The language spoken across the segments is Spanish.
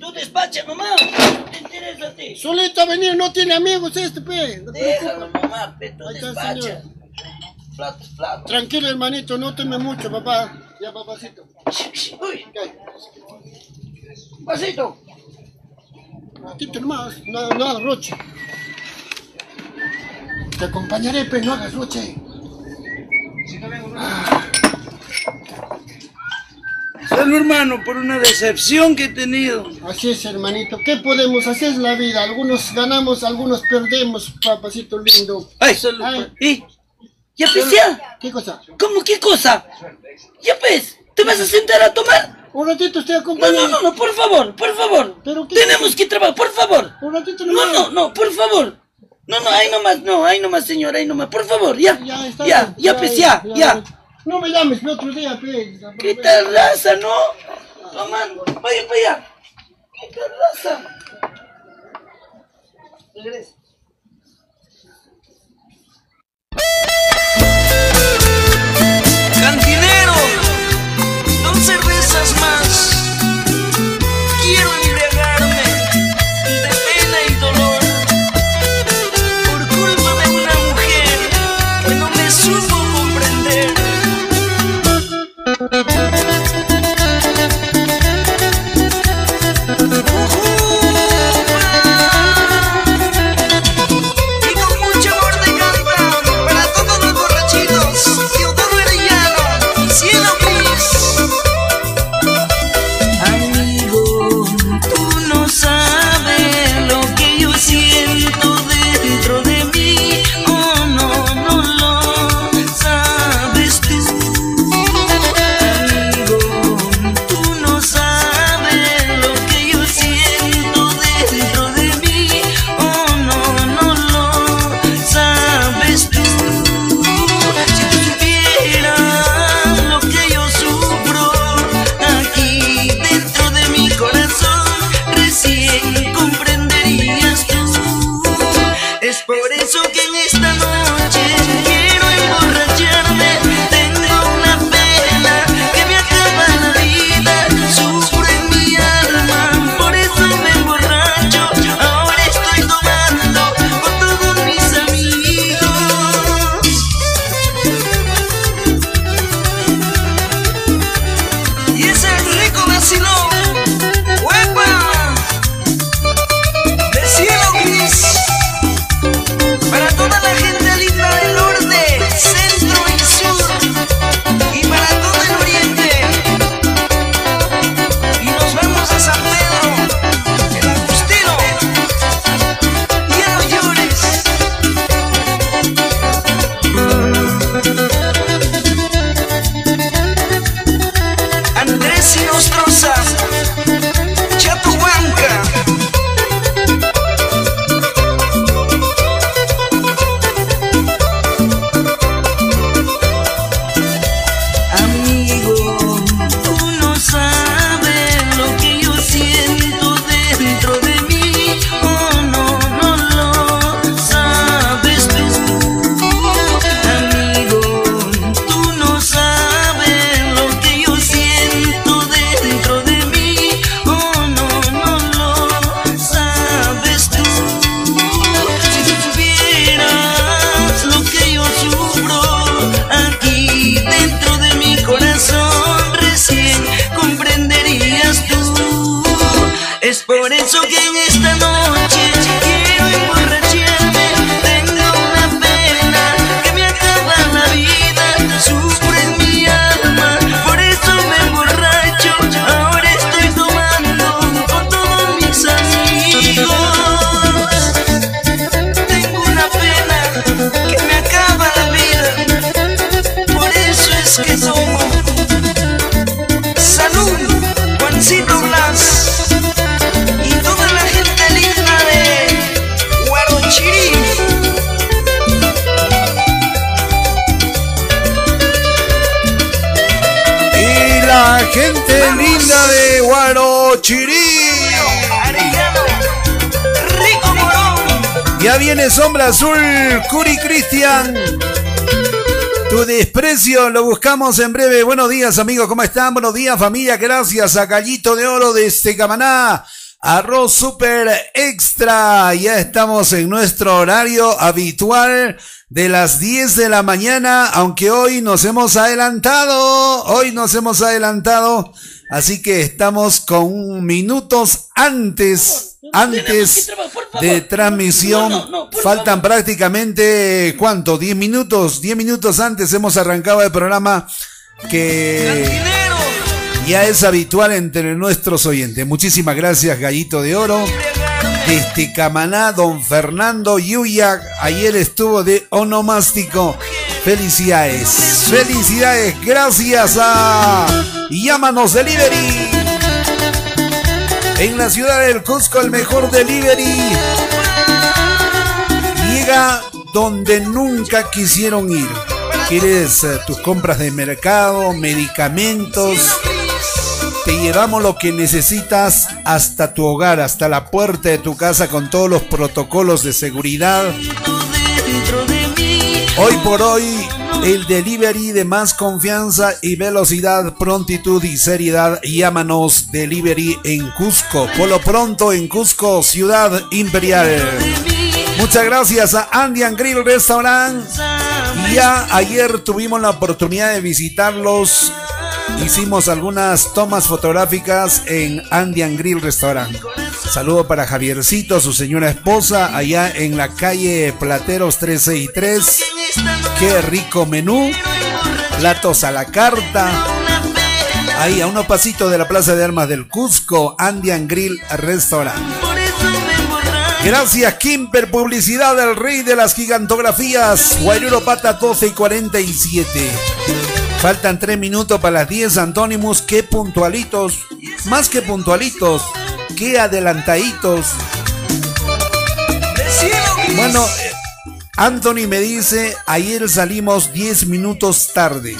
Tú despacha nomás. Te interesa a ti. Solito a venir, no tiene amigos este, pe. No Déjalo nomás, pe, tú Ahí está, despacha. señor. Platos, platos. Tranquilo, hermanito, no teme mucho, papá. Ya, papacito. Uy, Ok. pasito. Ratito nomás, no, no hagas roche. Te acompañaré, pero no hagas roche. Salud, hermano, por una decepción que he tenido. Así es, hermanito. ¿Qué podemos hacer? Es la vida. Algunos ganamos, algunos perdemos, papacito lindo. Ay, salud. Ay. ¿Y? ¿Ya pues ya? ¿Qué cosa? ¿Cómo qué cosa? Ya pues, ¿te vas a sentar a tomar? Un ratito estoy No, acompañando. no, no, no, por favor, por favor. ¿Pero qué? Tenemos que trabajar, por favor. Un ratito No, nomás. no, no, por favor. No, no, ahí nomás, no, ahí nomás, señor, ahí nomás, por favor, ya. Ya, está Ya, bien. ya, pues, ya, ya. No me llames, pe, otro día, pe. ¿Qué tal raza, no? Tomando, vaya para allá. ¿Qué tal raza? Regresa. Cantinero, dos cervezas más. Tu desprecio lo buscamos en breve. Buenos días, amigos, ¿cómo están? Buenos días, familia. Gracias a Gallito de Oro de Camaná. Arroz super extra. Ya estamos en nuestro horario habitual de las 10 de la mañana, aunque hoy nos hemos adelantado. Hoy nos hemos adelantado. Así que estamos con minutos antes, antes de transmisión. Faltan prácticamente, ¿cuánto? 10 minutos. 10 minutos antes hemos arrancado el programa que ya es habitual entre nuestros oyentes. Muchísimas gracias, Gallito de Oro. Desde Camaná, don Fernando Yuya, ayer estuvo de onomástico. Felicidades, felicidades, gracias a Llámanos Delivery. En la ciudad del Cusco, el mejor delivery. Llega donde nunca quisieron ir. ¿Quieres eh, tus compras de mercado, medicamentos? Te llevamos lo que necesitas hasta tu hogar, hasta la puerta de tu casa con todos los protocolos de seguridad. Hoy por hoy, el delivery de más confianza y velocidad, prontitud y seriedad. Llámanos Delivery en Cusco. Por lo pronto en Cusco, Ciudad Imperial. Muchas gracias a Andian Grill Restaurant. Ya ayer tuvimos la oportunidad de visitarlos hicimos algunas tomas fotográficas en Andian Grill Restaurant. Saludo para Javiercito, su señora esposa, allá en la calle Plateros 363. Qué rico menú. Platos a la carta. Ahí a unos pasitos de la Plaza de Armas del Cusco, Andian Grill Restaurant. Gracias, Kimper, publicidad del rey de las gigantografías. Guayruro Pata 12 y 47. Faltan tres minutos para las 10, Antónimos. Qué puntualitos. Más que puntualitos. Qué adelantaditos. Bueno, Anthony me dice, ayer salimos 10 minutos tarde.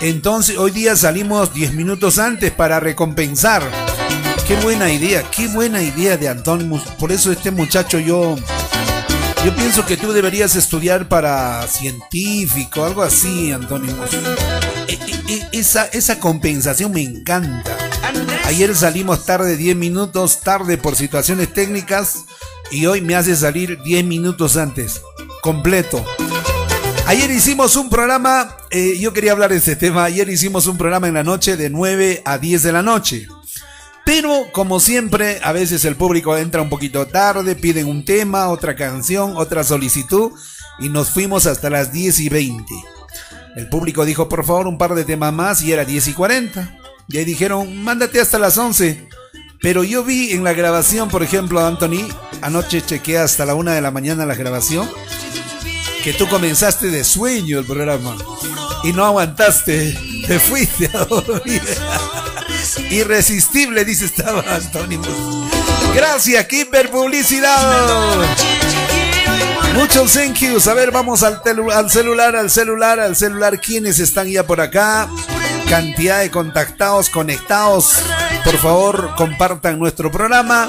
Entonces hoy día salimos 10 minutos antes para recompensar. Qué buena idea, qué buena idea de Antónimos. Por eso este muchacho yo yo pienso que tú deberías estudiar para científico, algo así, Antonio. E, e, e, esa, esa compensación me encanta. Ayer salimos tarde 10 minutos, tarde por situaciones técnicas, y hoy me hace salir 10 minutos antes, completo. Ayer hicimos un programa, eh, yo quería hablar de este tema, ayer hicimos un programa en la noche de 9 a 10 de la noche. Pero como siempre, a veces el público entra un poquito tarde, piden un tema, otra canción, otra solicitud y nos fuimos hasta las 10 y 20. El público dijo, por favor, un par de temas más y era 10 y 40. Y ahí dijeron, mándate hasta las 11. Pero yo vi en la grabación, por ejemplo, Anthony, anoche chequeé hasta la 1 de la mañana la grabación, que tú comenzaste de sueño el programa y no aguantaste, te fuiste a dormir. Irresistible, dice estaba Antonio. Gracias, Kimber Publicidad. Muchos thank yous. A ver, vamos al, al celular, al celular, al celular. ¿Quiénes están ya por acá? Cantidad de contactados, conectados. Por favor, compartan nuestro programa.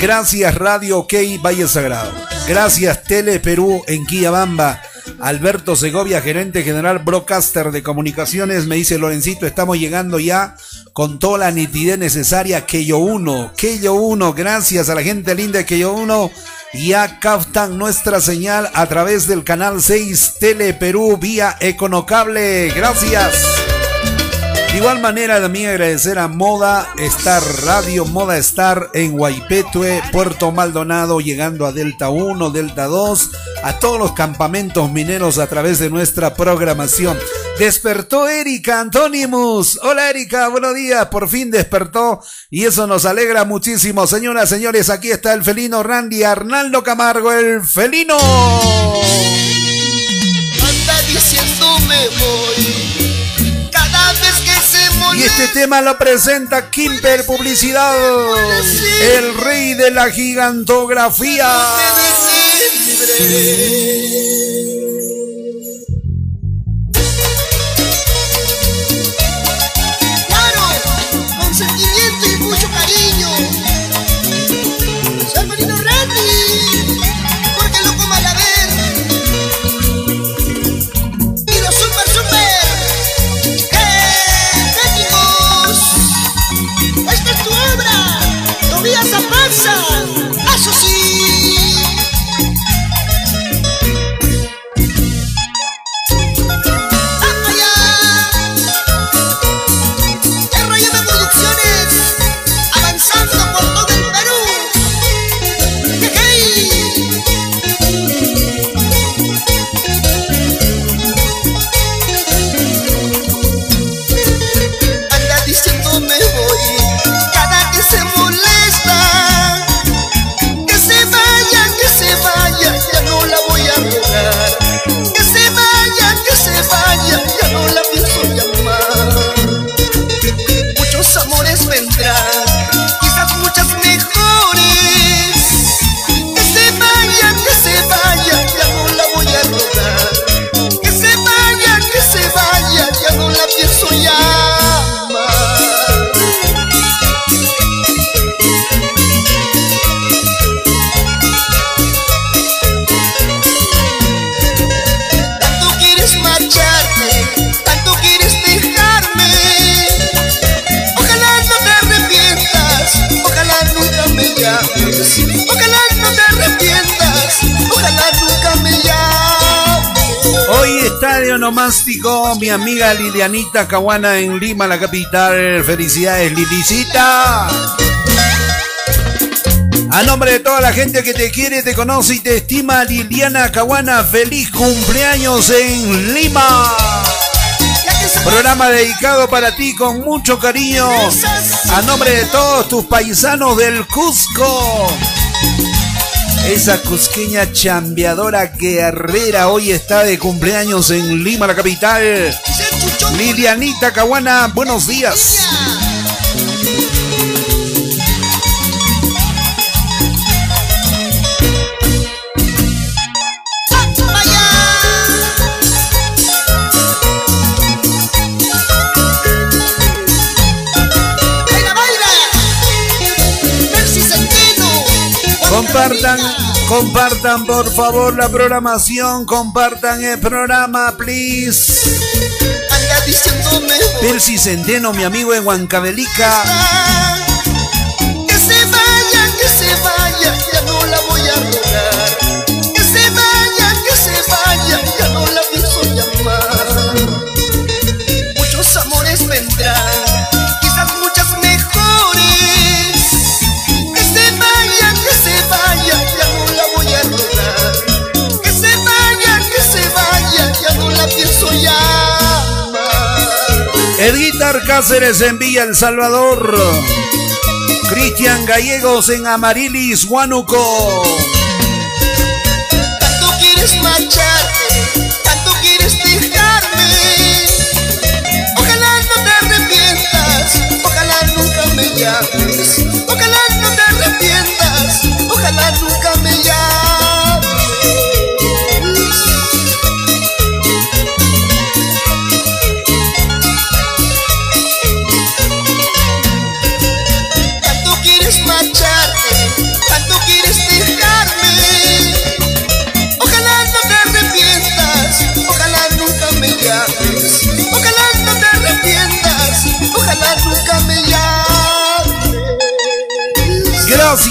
Gracias, Radio OK Valle Sagrado. Gracias, Tele Perú en Quillabamba. Alberto Segovia, gerente general broadcaster de comunicaciones, me dice Lorencito, estamos llegando ya con toda la nitidez necesaria. Que yo uno, que yo uno, gracias a la gente linda que yo uno. Ya captan nuestra señal a través del canal 6 Tele Perú vía Econocable. Gracias. De igual manera, también agradecer a Moda Star Radio, Moda Star en Guaipetue, Puerto Maldonado, llegando a Delta 1, Delta 2, a todos los campamentos mineros a través de nuestra programación. Despertó Erika Antonimus. Hola Erika, buenos días. Por fin despertó y eso nos alegra muchísimo. Señoras, señores, aquí está el felino Randy Arnaldo Camargo, el felino. Anda diciéndome voy y este tema lo presenta Kimper Publicidad, el rey de la gigantografía. Lilianita Caguana en Lima, la capital. Felicidades, Lilicita. A nombre de toda la gente que te quiere, te conoce y te estima, Liliana Caguana, feliz cumpleaños en Lima. Programa dedicado para ti con mucho cariño. A nombre de todos tus paisanos del Cusco. Esa cusqueña chambeadora guerrera hoy está de cumpleaños en Lima, la capital. Lilianita Caguana, buenos días. Compartan, compartan por favor la programación, compartan el programa, please. Percy Centeno, mi amigo en Huancavelica. Guitar Cáceres en Villa El Salvador. Cristian Gallegos en Amarilis, Huánuco. Tanto quieres marcharte, tanto quieres dejarme. Ojalá no te arrepientas, ojalá nunca me llames. Ojalá no te arrepientas, ojalá nunca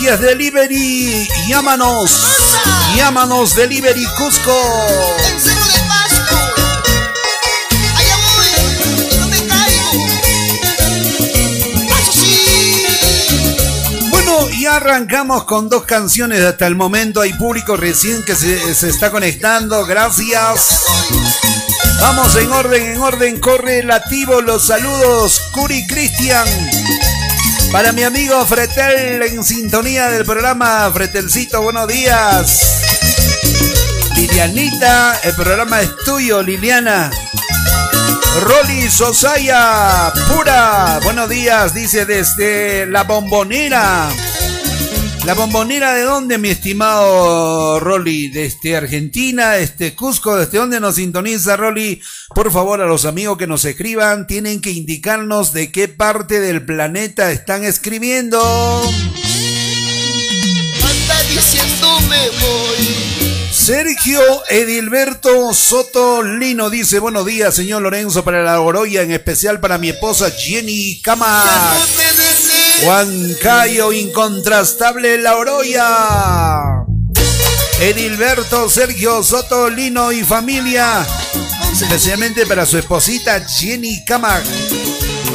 Gracias, Delivery. Llámanos. Llámanos, Delivery Cusco. Bueno, y arrancamos con dos canciones hasta el momento. Hay público recién que se, se está conectando. Gracias. Vamos en orden, en orden. Corre relativo los saludos. Curi Cristian. Para mi amigo Fretel en sintonía del programa Fretelcito, buenos días. Lilianita, el programa es tuyo, Liliana. Rolly Sosaya, pura. Buenos días, dice desde la bombonera. ¿La bombonera de dónde, mi estimado Rolly? ¿Desde Argentina? ¿Desde Cusco? ¿Desde dónde nos sintoniza, Rolly? Por favor, a los amigos que nos escriban, tienen que indicarnos de qué parte del planeta están escribiendo. Anda diciendo me voy. Sergio Edilberto Soto Lino dice, buenos días, señor Lorenzo, para la Oroya, en especial para mi esposa Jenny Cama. Deseo. Huancayo incontrastable La Oroya. Edilberto Sergio Soto Lino y familia. Especialmente para su esposita Jenny Camac.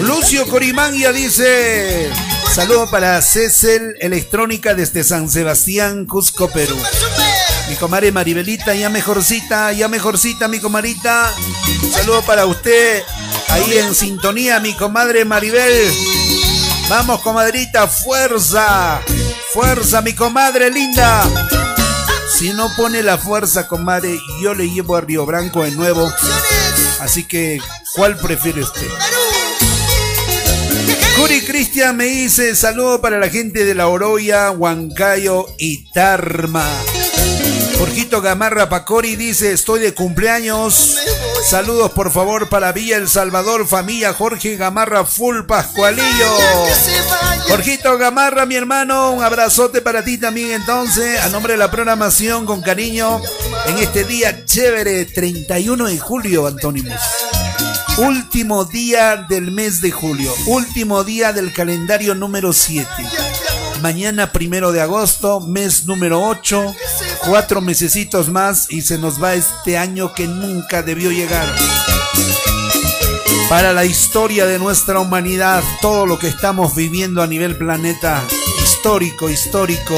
Lucio Corimangia dice. Saludo para Cecil Electrónica desde San Sebastián, Cusco, Perú. Mi comadre Maribelita, ya mejorcita, ya mejorcita, mi comadrita. Saludo para usted ahí en sintonía, mi comadre Maribel. Vamos, comadrita, fuerza. Fuerza, mi comadre linda. Si no pone la fuerza, comadre, yo le llevo a Río Branco de nuevo. Así que, ¿cuál prefiere usted? Curi Cristian me dice saludo para la gente de La Oroya, Huancayo y Tarma. Jorgito Gamarra Pacori dice estoy de cumpleaños. Saludos por favor para Villa El Salvador, familia Jorge Gamarra Full Pascualillo. Jorgito Gamarra, mi hermano, un abrazote para ti también entonces, a nombre de la programación con cariño, en este día chévere, 31 de julio, Antónimos. Último día del mes de julio, último día del calendario número 7. Mañana primero de agosto, mes número 8. Cuatro mesecitos más y se nos va este año que nunca debió llegar. Para la historia de nuestra humanidad, todo lo que estamos viviendo a nivel planeta, histórico, histórico.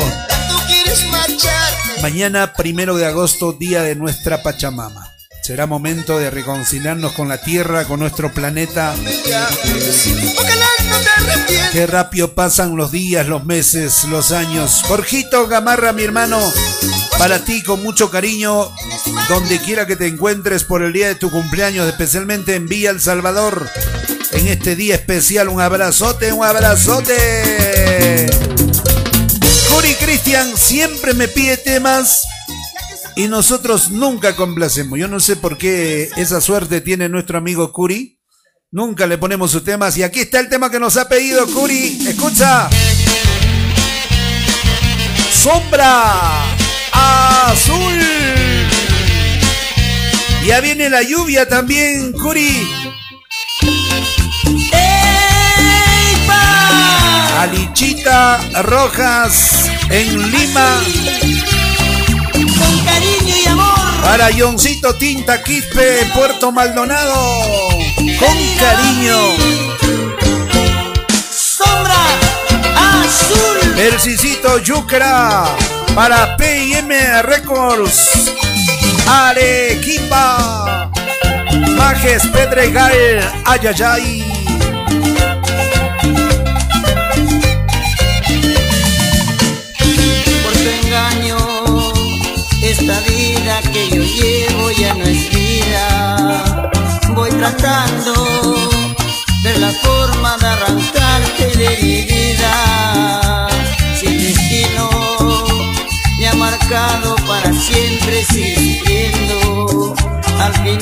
Mañana, primero de agosto, día de nuestra Pachamama. Será momento de reconciliarnos con la Tierra, con nuestro planeta. Qué rápido pasan los días, los meses, los años. Jorgito Gamarra, mi hermano, para ti con mucho cariño, donde quiera que te encuentres por el día de tu cumpleaños, especialmente en Villa El Salvador. En este día especial, un abrazote, un abrazote. Curi Cristian siempre me pide temas y nosotros nunca complacemos. Yo no sé por qué esa suerte tiene nuestro amigo Curi. Nunca le ponemos sus temas. Y aquí está el tema que nos ha pedido Curi. Escucha. Sombra azul. Ya viene la lluvia también, Curi. Alichita Rojas en Lima. Para Yoncito Tinta Quispe, Puerto Maldonado. Con cariño. Sombra azul. Persicito Yucra. Para PIM Records. Arequipa. Majes Pedregal. Ayayay. Tratando de la forma de arrancarte de mi vida. Si destino me ha marcado para siempre siguiendo. Al fin y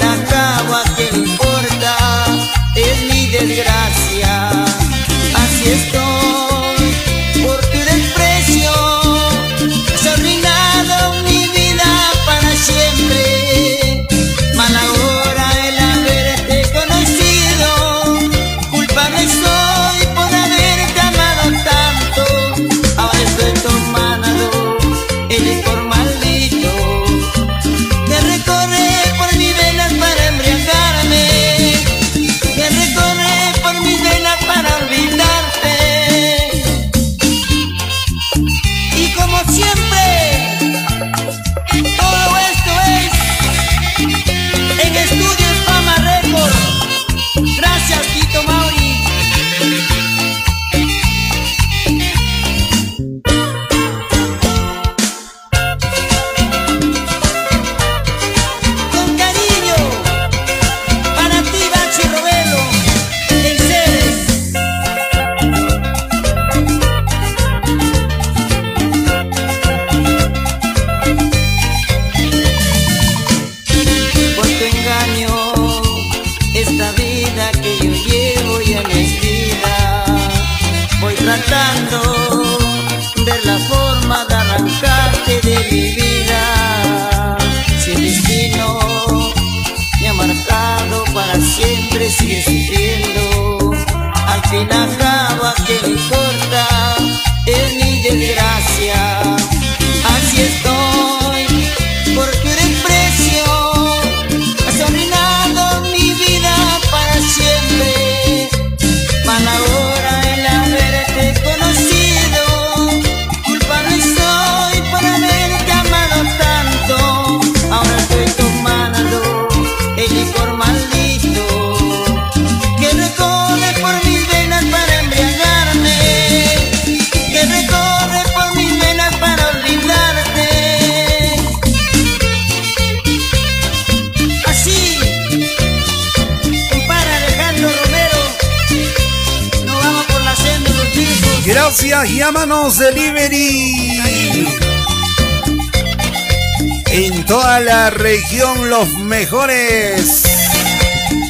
la región, los mejores.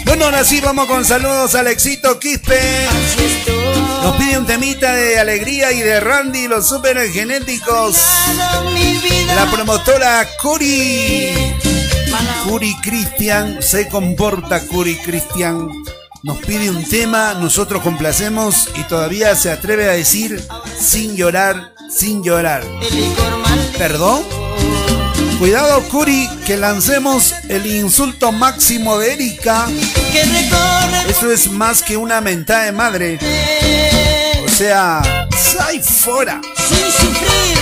Bueno, ahora sí vamos con saludos a Alexito Quispe. Nos pide un temita de alegría y de Randy, los super genéticos. La promotora Curi. Curi Cristian, se comporta Curi Cristian. Nos pide un tema, nosotros complacemos y todavía se atreve a decir sin llorar, sin llorar. ¿Perdón? Cuidado, Curi, que lancemos el insulto máximo de Erika. Eso es más que una mentada de madre. O sea, ¡sai fuera! sin sufrir,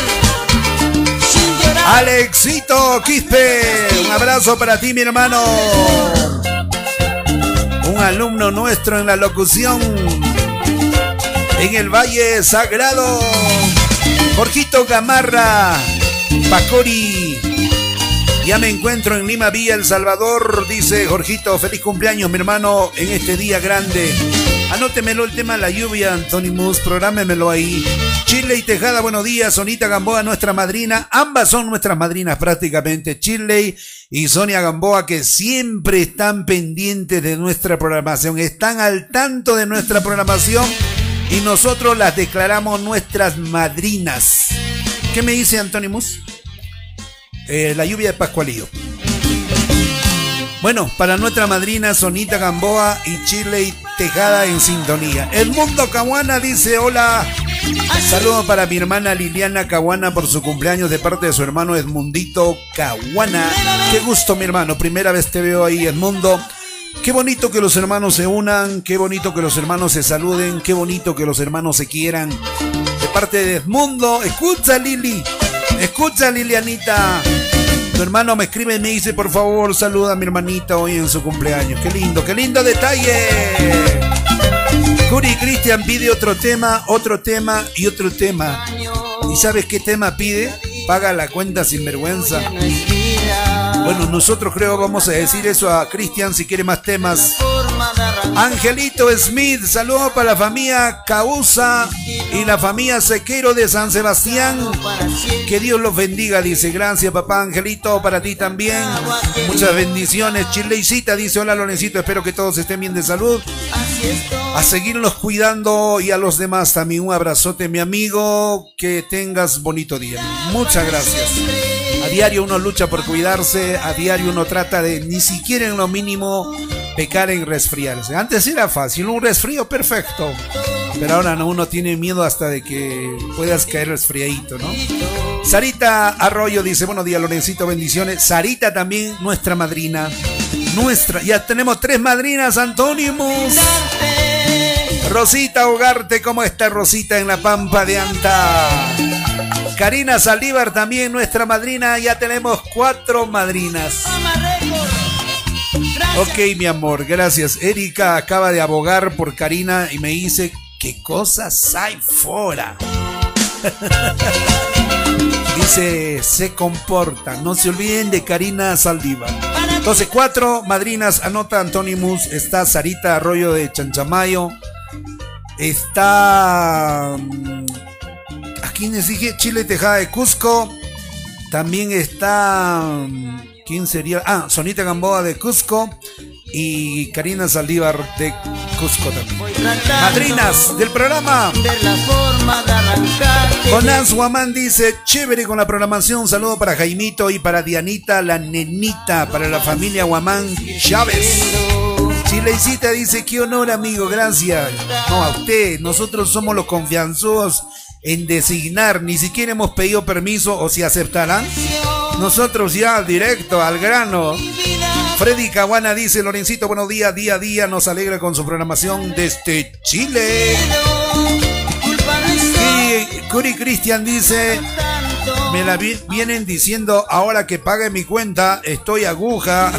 sin llorar. Alexito Quispe, un abrazo para ti, mi hermano. Un alumno nuestro en la locución en el Valle Sagrado. Jorgito Gamarra, Pacori. Ya me encuentro en Lima Villa, El Salvador, dice Jorgito. Feliz cumpleaños, mi hermano, en este día grande. Anótemelo el tema La lluvia, Anthony Mus, programémelo ahí. Chile y Tejada, buenos días. Sonita Gamboa, nuestra madrina. Ambas son nuestras madrinas prácticamente. Chile y Sonia Gamboa, que siempre están pendientes de nuestra programación. Están al tanto de nuestra programación y nosotros las declaramos nuestras madrinas. ¿Qué me dice Anthony Mus? Eh, la lluvia de Pascualillo. Bueno, para nuestra madrina Sonita Gamboa y Chile Tejada en sintonía. El mundo Caguana dice hola. Saludos para mi hermana Liliana Caguana por su cumpleaños de parte de su hermano Edmundito Caguana. Qué gusto mi hermano, primera vez te veo ahí Edmundo. Qué bonito que los hermanos se unan, qué bonito que los hermanos se saluden, qué bonito que los hermanos se quieran. De parte de Edmundo, escucha Lili, escucha Lilianita. Tu hermano me escribe y me dice, por favor, saluda a mi hermanita hoy en su cumpleaños. Qué lindo, qué lindo detalle. Curi Cristian pide otro tema, otro tema y otro tema. ¿Y sabes qué tema pide? Paga la cuenta sin vergüenza. Bueno, nosotros creo vamos a decir eso a Cristian si quiere más temas. Angelito Smith, saludos para la familia Causa y la familia Sequero de San Sebastián. Que Dios los bendiga, dice. Gracias, papá Angelito, para ti también. Muchas bendiciones. Chileicita dice: Hola, Lorencito, espero que todos estén bien de salud. A seguirlos cuidando y a los demás también. Un abrazote, mi amigo. Que tengas bonito día. Muchas gracias. A diario uno lucha por cuidarse, a diario uno trata de ni siquiera en lo mínimo pecar en resfriarse. Antes era fácil, un resfrío perfecto. Pero ahora no, uno tiene miedo hasta de que puedas caer resfriadito, ¿no? Sarita Arroyo dice, buenos días Lorencito, bendiciones. Sarita también, nuestra madrina. Nuestra, ya tenemos tres madrinas, Antónimos. Rosita Hogarte, ¿cómo está Rosita en la Pampa de Anta? Karina Saldívar también, nuestra madrina. Ya tenemos cuatro madrinas. Ok, mi amor, gracias. Erika acaba de abogar por Karina y me dice, ¿qué cosas hay fuera? Dice, se comporta. No se olviden de Karina. Entonces, cuatro madrinas, anota Antonimus, está Sarita Arroyo de Chanchamayo, está... mm, ¿A quién les dije? Chile Tejada de Cusco, también está... ¿Quién sería? Ah, Sonita Gamboa de Cusco y Karina Saldívar de Cusco también. Madrinas del programa. Ver la forma de arrancar. Jonás Guamán dice, chévere con la programación, saludo para Jaimito y para Dianita, la nenita, para la familia Guamán Chávez. Chilecita dice, qué honor amigo, gracias. No, a usted, nosotros somos los confianzudos en designar, ni siquiera hemos pedido permiso o si aceptarán. Nosotros ya directo, al grano. Freddy Caguana dice, Lorencito, buenos días, día a día, nos alegra con su programación desde Chile. Y Curi Cristian dice, me la vi- vienen diciendo ahora que pague mi cuenta, estoy aguja.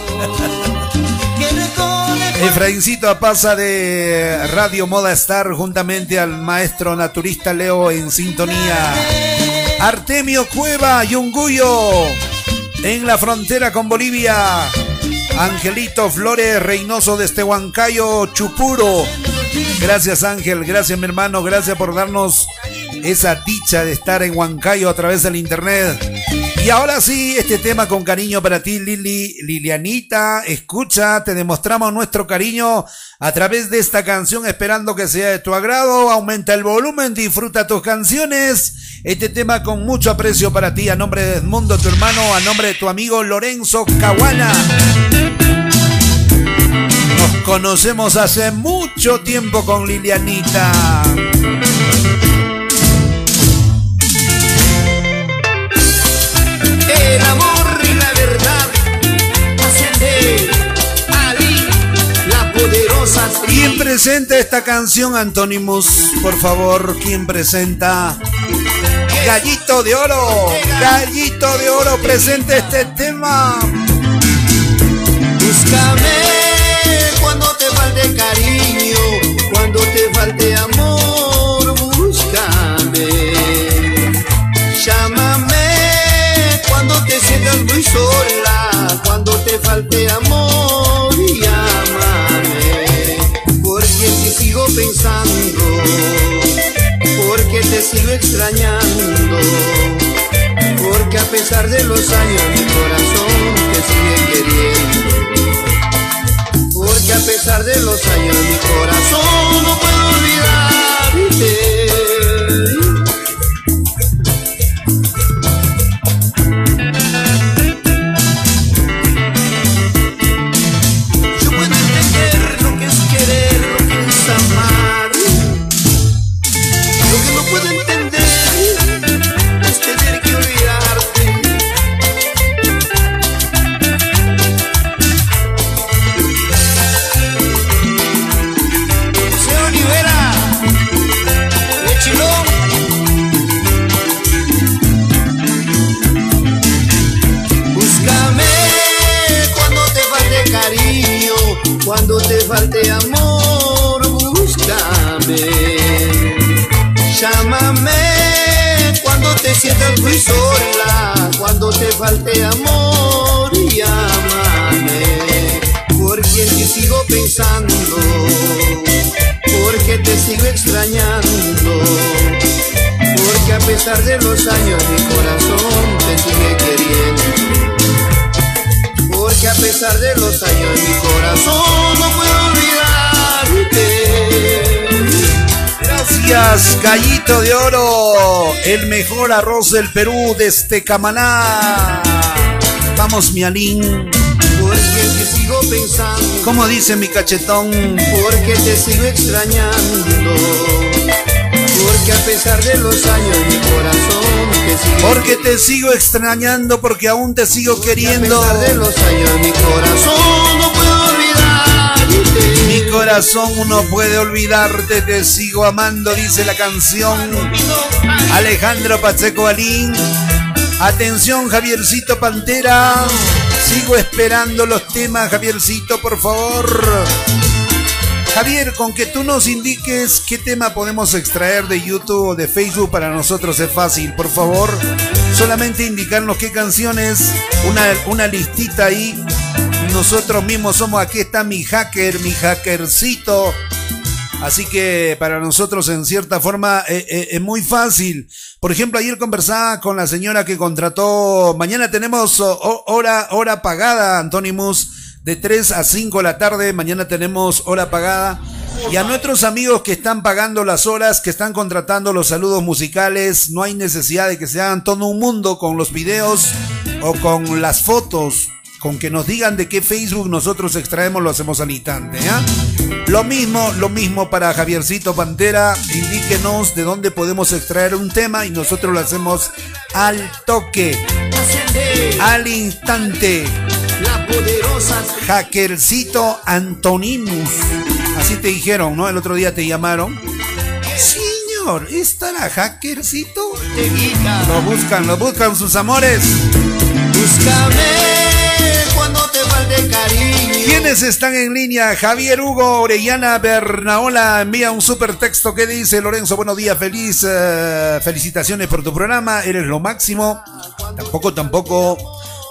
Efraincito pasa de Radio Moda Star juntamente al maestro naturista Leo en sintonía. Artemio Cueva, Yunguyo, en la frontera con Bolivia. Angelito Flores Reynoso desde Huancayo, Chupuro. Gracias Ángel, gracias mi hermano, gracias por darnos esa dicha de estar en Huancayo a través del internet. Y ahora sí, este tema con cariño para ti, Lili, Lilianita, escucha, te demostramos nuestro cariño a través de esta canción, esperando que sea de tu agrado. Aumenta el volumen, disfruta tus canciones. Este tema con mucho aprecio para ti, a nombre de Edmundo, tu hermano, a nombre de tu amigo Lorenzo Caguana. Nos conocemos hace mucho tiempo con Lilianita. y la verdad. La poderosa. ¿Quién presenta esta canción, Antónimos? Por favor, ¿quién presenta? Gallito de Oro, Gallito de Oro presenta este tema. Búscame cuando te falte cariño, cuando te falte muy sola, cuando te falte amor, llámame. Porque si sigo pensando, porque te sigo extrañando. Porque a pesar de los años mi corazón te sigue queriendo porque a pesar de los años mi corazón no puedo olvidarte. Falte amor, llámame. Porque en ti sigo pensando, porque te sigo extrañando. Porque a pesar de los años mi corazón te sigue queriendo. Porque a pesar de los años mi corazón no puedo olvidarte. Gracias, Gallito de Oro, el mejor arroz del Perú desde Camaná. Vamos, mi Alín. Porque te sigo pensando, ¿Cómo dice mi cachetón? porque te sigo extrañando. Porque a pesar de los años mi corazón te sigue Porque te sigo extrañando, porque aún te sigo Porque queriendo. A pesar de los años mi corazón no. Corazón no puede olvidarte, te sigo amando, dice la canción. Alejandro Pacheco Alín. Atención, Javiercito Pantera. Sigo esperando los temas, Javiercito, por favor. Javier, con que tú nos indiques qué tema podemos extraer de YouTube o de Facebook para nosotros es fácil, por favor. Solamente indicarnos qué canciones, una, una listita ahí. Nosotros mismos somos, aquí está mi hacker, mi hackercito. Así que para nosotros en cierta forma eh, eh, es muy fácil. Por ejemplo, ayer conversaba con la señora que contrató, mañana tenemos oh, oh, hora, hora pagada, Antonimus, de 3 a 5 de la tarde, mañana tenemos hora pagada. Y a nuestros amigos que están pagando las horas, que están contratando los saludos musicales, no hay necesidad de que se hagan todo un mundo con los videos o con las fotos. Con que nos digan de qué Facebook nosotros extraemos, lo hacemos al instante, ¿ya? Lo mismo, lo mismo para Javiercito Pantera. Indíquenos de dónde podemos extraer un tema y nosotros lo hacemos al toque, al instante. La poderosa Hackercito Antonimus. Así te dijeron, ¿no? El otro día te llamaron. Señor, ¿estará Hackercito? Lo buscan, lo buscan sus amores. Búscame cuando te falte cariño. ¿Quiénes están en línea? Javier Hugo Orellana Bernaola envía un super texto que dice Lorenzo, buenos días, feliz, eh, felicitaciones por tu programa, eres lo máximo. Tampoco, tampoco.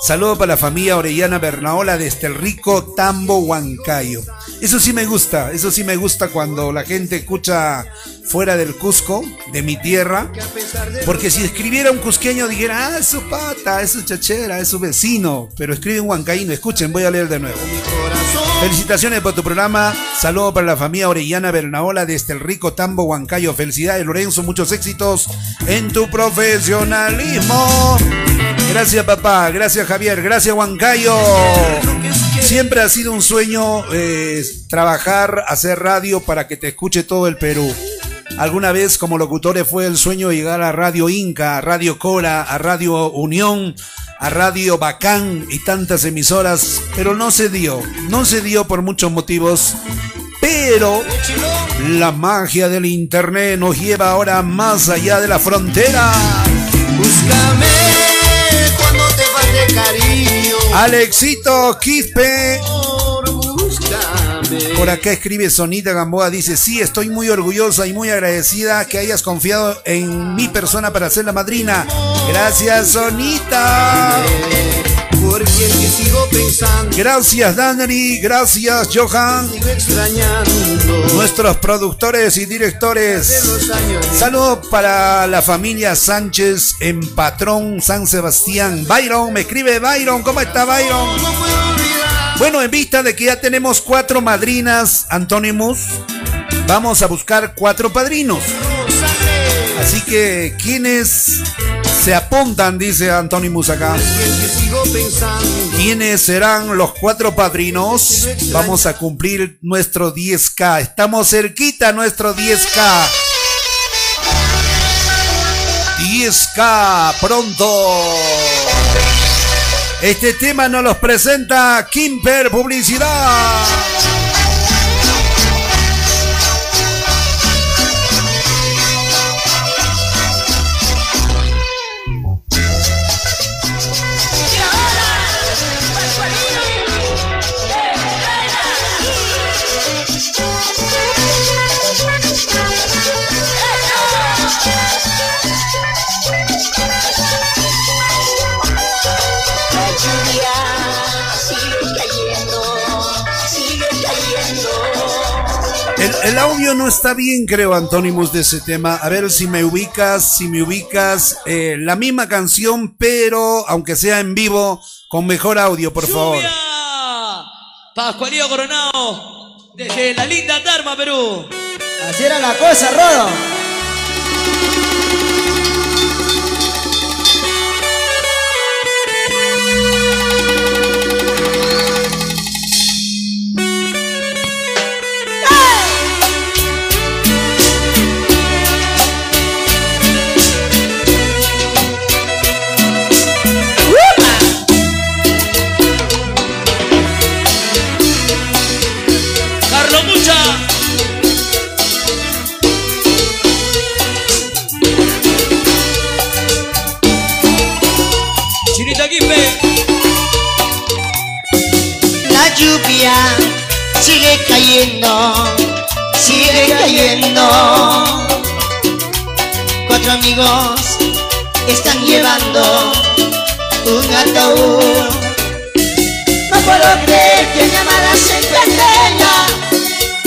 Saludo para la familia Orellana Bernaola desde el rico Tambo Huancayo. Eso sí me gusta, eso sí me gusta cuando la gente escucha fuera del Cusco, de mi tierra. Porque si escribiera un cusqueño dijera, ah, es su pata, es su chachera, es su vecino. Pero escribe un huancaíno, escuchen, voy a leer de nuevo. Felicitaciones por tu programa. Saludo para la familia Orellana Bernaola desde el rico Tambo Huancayo. Felicidades, Lorenzo. Muchos éxitos en tu profesionalismo. Gracias, papá. Gracias, Javier. Gracias, Huancayo. Siempre ha sido un sueño eh, trabajar, hacer radio para que te escuche todo el Perú. Alguna vez como locutores fue el sueño llegar a Radio Inca, a Radio Cora, a Radio Unión, a Radio Bacán y tantas emisoras, pero no se dio, no se dio por muchos motivos. pero la magia del internet nos lleva ahora más allá de la frontera. Búscame cuando te falte cariño. Alexito Quispe. Por acá escribe Sonita Gamboa, dice, sí, estoy muy orgullosa y muy agradecida que hayas confiado en mi persona para ser la madrina. Gracias, Sonita. Gracias, Danny. Gracias, Johan. Nuestros productores y directores. Saludos para la familia Sánchez en Patrón San Sebastián. Byron, me escribe Byron. ¿Cómo está Byron? Bueno, en vista de que ya tenemos cuatro madrinas, Antonimus, vamos a buscar cuatro padrinos. Así que, ¿quiénes se apuntan? Dice Antonimus acá. ¿Quiénes serán los cuatro padrinos? Vamos a cumplir nuestro 10K. Estamos cerquita a nuestro 10K. 10K pronto. Este tema nos los presenta Kimper Publicidad. El, el audio no está bien, creo, Antonimus, de ese tema. A ver si me ubicas, si me ubicas. eh, la misma canción, pero aunque sea en vivo, con mejor audio, por favor. ¡Lluvia! Pascualío Coronado, desde la linda Tarma, Perú. Así era la cosa, Rodo. Lluvia sigue cayendo, sigue cayendo. Cuatro amigos están llevando un ataúd. No puedo creer que mi amada se encuentre ella.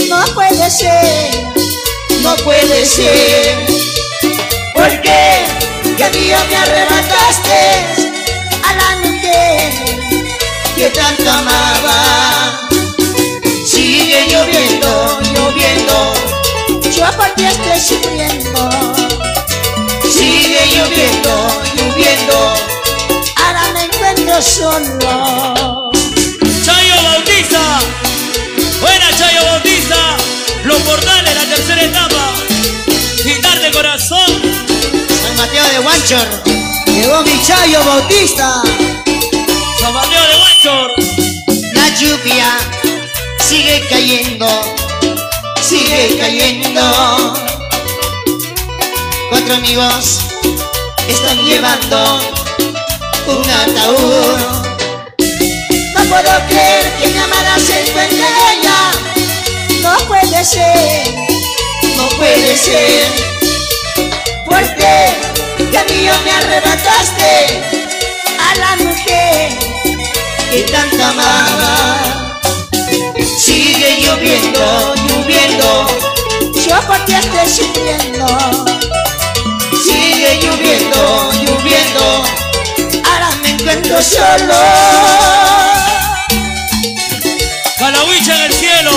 No puede ser, no puede ser. Porque que mío me arrebataste que tanto amaba. Sigue lloviendo, lloviendo, yo ti estoy sufriendo. Sigue lloviendo, lloviendo, ahora me encuentro solo. Chayo Bautista. Buena Chayo Bautista. Los portales, la tercera etapa. Quitar de corazón. San Mateo de Huanchor, Llegó mi Chayo Bautista. San Mateo de La lluvia sigue cayendo, sigue cayendo. Cuatro amigos están llevando un ataúd. No puedo creer que mi amada se encuentre ella. No puede ser, no puede ser. Porque que mío me arrebataste a la mujer que tanto amaba. Sigue lloviendo, lloviendo, yo por ti estoy sufriendo. Sigue lloviendo, lloviendo, ahora me encuentro solo. Calahuicha en el cielo.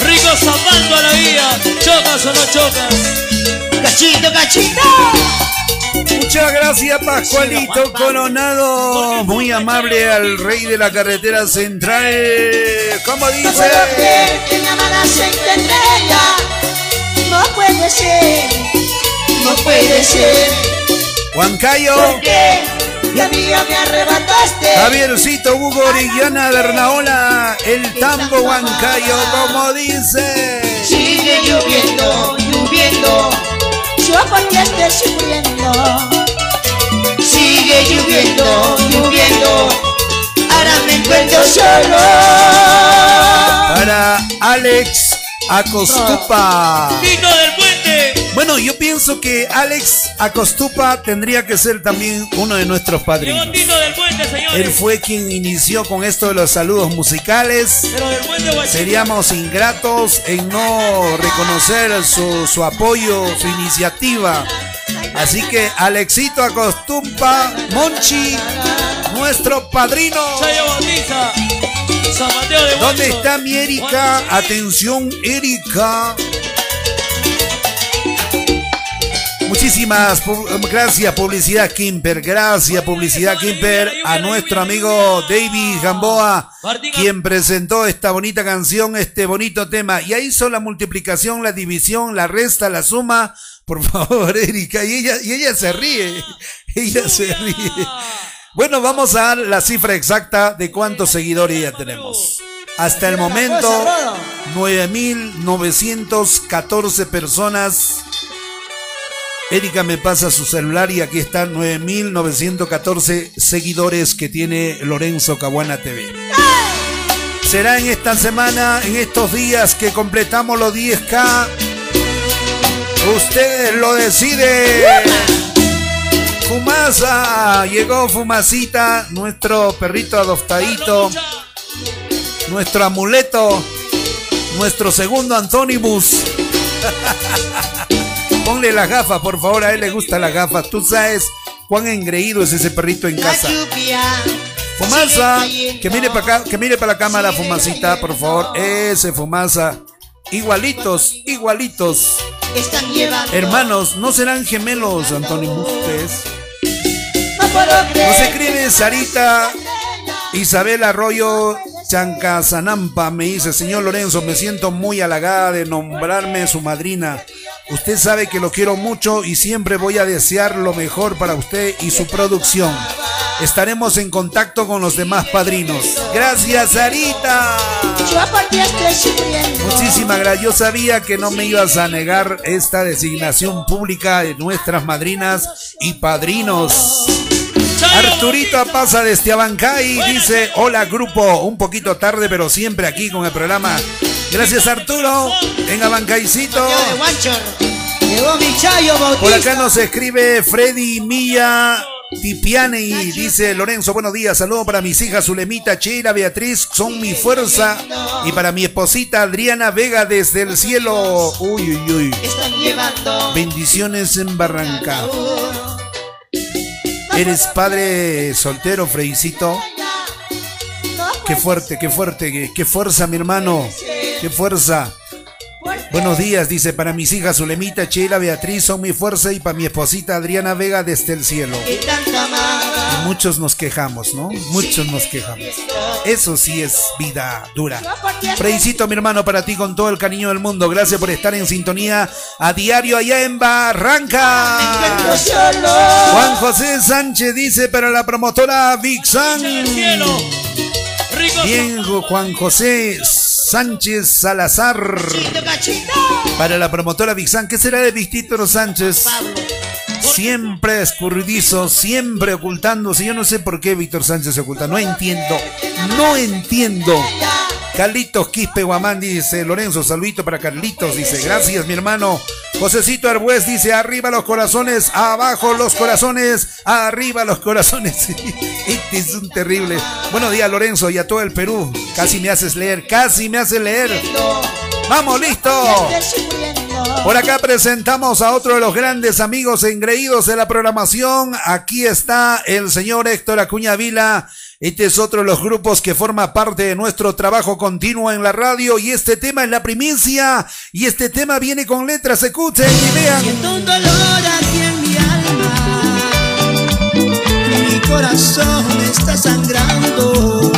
Rico zapando a la vida. ¿Chocas o no chocas? Cachito, cachito. Muchas gracias, Pascualito Coronado. Muy amable al rey de la carretera central. ¿Cómo dice? No puede ser, no puede ser. Juan Cayo. Y a mí ya me arrebataste. Javiercito Hugo Orellana Bernaola, el tambo huancayo, como dice. Sigue lloviendo, lloviendo, yo por estoy sufriendo. Sigue lloviendo, lloviendo, ahora me encuentro solo. Para Alex Acostupa. Bueno, yo pienso que Alex Acostupa tendría que ser también uno de nuestros padrinos. Tito del Puente, Él fue quien inició con esto de los saludos musicales. Pero del Puente Guachín. Seríamos ingratos en no reconocer su, su apoyo, su iniciativa. Así que Alexito Acostumpa, Monchi, nuestro padrino. ¿Dónde está mi Erika? Atención, Erika. Muchísimas pu- gracias, Publicidad Kimper. Gracias, Publicidad Kimper, a nuestro amigo David Gamboa, quien presentó esta bonita canción, este bonito tema. Y ahí hizo la multiplicación, la división, la resta, la suma. Por favor, Erika. Y ella, y ella se ríe. Ella se ríe. Bueno, vamos a dar la cifra exacta de cuántos seguidores ya tenemos. Hasta el momento, 9.914 personas. Erika me pasa su celular y aquí están 9.914 seguidores que tiene Lorenzo Caguana TV. Será en esta semana, en estos días que completamos los 10K. Ustedes lo deciden. Fumasa, llegó Fumasita, nuestro perrito adoptadito, nuestro amuleto, nuestro segundo Antónibus. Ponle las gafas, por favor, a él le gustan las gafas. Tú sabes cuán engreído es ese perrito en casa. cayendo. que mire para acá, que mire para la cámara, Fumasita, por favor. Ese Fumasa. Igualitos, igualitos. Están llevando. Hermanos, ¿no serán gemelos, Antonio ustedes? No. Nos escribe Sarita Isabel Arroyo Chancasanampa. Me dice, señor Lorenzo, me siento muy halagada de nombrarme su madrina. Usted sabe que lo quiero mucho y siempre voy a desear lo mejor para usted y su producción. Estaremos en contacto con los demás padrinos. Gracias, Sarita. Muchísimas gracias. Yo sabía que no me ibas a negar esta designación pública de nuestras madrinas y padrinos. Arturito pasa desde Abancay dice, hola grupo, un poquito tarde pero siempre aquí con el programa. Gracias Arturo, en Abancaycito. de Por acá nos escribe Freddy Milla Tipiane y dice Lorenzo, buenos días, saludo para mis hijas Zulemita, Sheila, Beatriz, son mi fuerza. Y para mi esposita Adriana Vega desde el cielo. Uy, uy, uy. Están llevando. Bendiciones en Barranca. ¿Eres padre soltero, Freicito? Qué fuerte, qué fuerte, qué, fuerza, mi hermano. Qué fuerza. Buenos días, dice, para mis hijas Zulemita, Sheila, Beatriz, son mi fuerza y para mi esposita Adriana Vega desde el cielo. Muchos nos quejamos, ¿no? Muchos nos quejamos. Eso sí es vida dura. Freicito, mi hermano, para ti con todo el cariño del mundo. Gracias por estar en sintonía a diario allá en Barranca. Juan José Sánchez dice para la promotora Vixan. Bien, Juan José Sánchez Salazar. Para la promotora Vixan. ¿Qué será de Víctor Sánchez? Siempre escurridizo, siempre ocultándose. Yo no sé por qué Víctor Sánchez se oculta. No entiendo. No entiendo. Carlitos Quispe Guamán dice, Lorenzo, saludito para Carlitos, dice, gracias mi hermano. Josecito Arbues dice, arriba los corazones, abajo los corazones, arriba los corazones. Este es un terrible. Buenos días Lorenzo y a todo el Perú. Casi me haces leer, casi me haces leer. Vamos, listo. Por acá presentamos a otro de los grandes amigos engreídos de la programación. Aquí está el señor Héctor Acuña Vila. Este es otro de los grupos que forma parte de nuestro trabajo continuo en la radio. Y este tema es la primicia. Y este tema viene con letras. Escuchen y vean. Siento un dolor aquí en mi alma. Mi corazón está sangrando.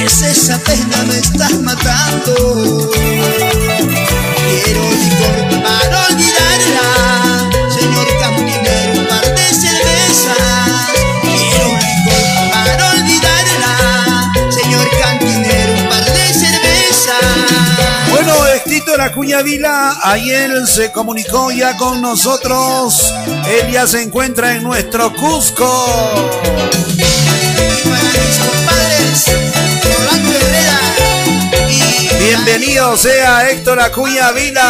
Pues esa pena me está matando. Quiero para olvidarla, señor cantinero, un par de cervezas. Quiero para olvidarla, señor cantinero, un par de cervezas. Bueno, Héctor Acuña Vila, ayer se comunicó ya con nosotros. Él ya se encuentra en nuestro Cusco. Bienvenido sea Héctor Acuña Vila.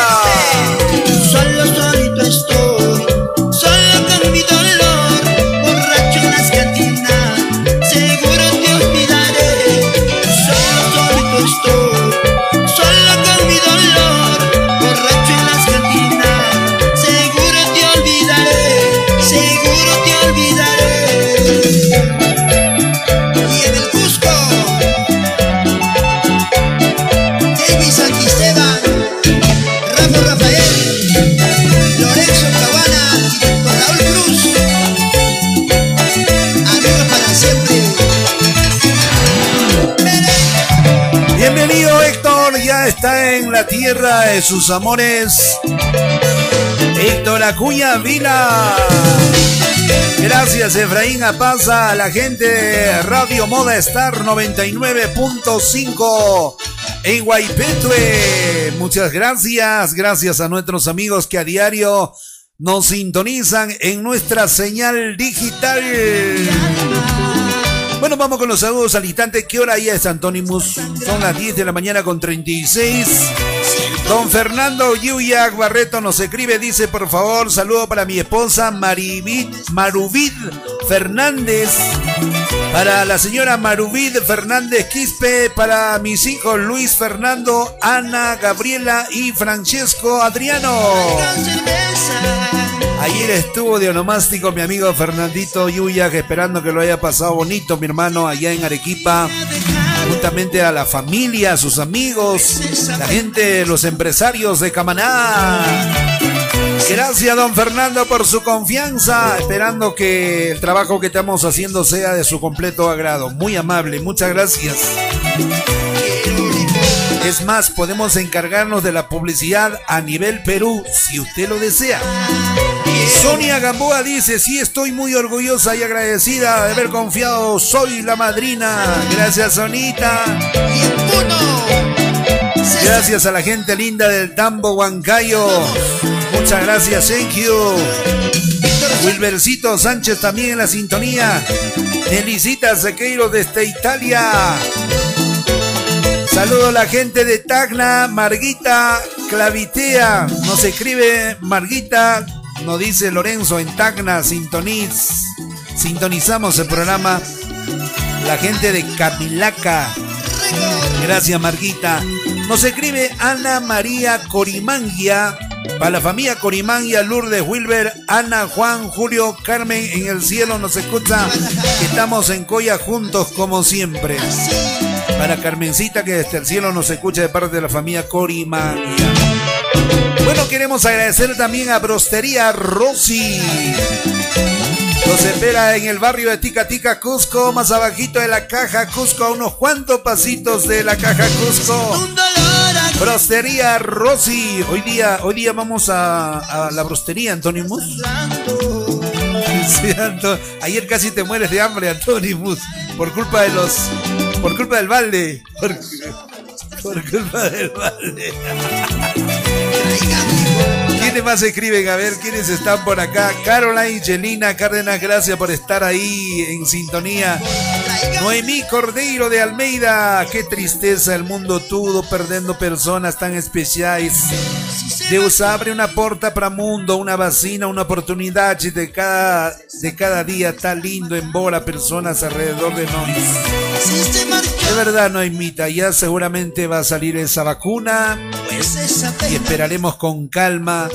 Tierra de sus amores. Héctor Acuña Vila. Gracias Efraín Apaza, a la gente de Radio Moda Star 99.5 en Guaipetue. Muchas gracias, gracias a nuestros amigos que a diario nos sintonizan en nuestra señal digital. Bueno, vamos con los saludos al instante. ¿Qué hora ya es, Antonimus? Son las 10 de la mañana con 36. Don Fernando Yuyak Barreto nos escribe, dice, por favor, saludo para mi esposa Marivid, Maruvid Fernández. Para la señora Maruvid Fernández Quispe, para mis hijos Luis Fernando, Ana, Gabriela y Francesco Adriano. Ayer estuvo de onomástico mi amigo Fernandito Yuyak, esperando que lo haya pasado bonito, mi hermano, allá en Arequipa, juntamente a la familia, a sus amigos, la gente, los empresarios de Camaná. Gracias, don Fernando, por su confianza, esperando que el trabajo que estamos haciendo sea de su completo agrado. Muy amable, muchas gracias. Es más, podemos encargarnos de la publicidad a nivel Perú, si usted lo desea. Sonia Gamboa dice, sí estoy muy orgullosa y agradecida de haber confiado, soy la madrina. Gracias, Sonita. Gracias a la gente linda del Tambo Huancayo. Muchas gracias, thank you. Wilbercito Sánchez también en la sintonía. Elisita Sequeiro desde Italia. Saludo a la gente de Tacna, Marguita Clavitea. Nos escribe Marguita, nos dice Lorenzo en Tacna, sintoniz. Sintonizamos el programa. La gente de Camilaca. Gracias, Marguita. Nos escribe Ana María Corimangia. Para la familia Corimangia, Lourdes Wilber, Ana, Juan, Julio, Carmen en el cielo nos escucha. Estamos en Coya juntos como siempre. Para Carmencita que desde el cielo nos escucha de parte de la familia Corimangia. Bueno, queremos agradecer también a Brostería Rossi. Nos espera en el barrio de Tica Tica Cusco, más abajito de la caja Cusco, a unos cuantos pasitos de la caja Cusco. Brostería Rossi. Hoy día, hoy día vamos a, a la brostería, Antonimus. Sí, Anto- Ayer casi te mueres de hambre, Antonimus, por culpa de los, por culpa del balde, por, por culpa del balde. ¿Quiénes más escriben? A ver, ¿quiénes están por acá? Caroline, Jelina Cárdenas, gracias por estar ahí en sintonía. Noemí Cordeiro de Almeida, qué tristeza el mundo todo perdendo personas tan especiales. Deus abre una porta para mundo, una vacina, una oportunidad de cada, de cada día tan lindo en bola personas alrededor de nosotros. De verdad, Noemita, ya seguramente va a salir esa vacuna y esperaremos con calma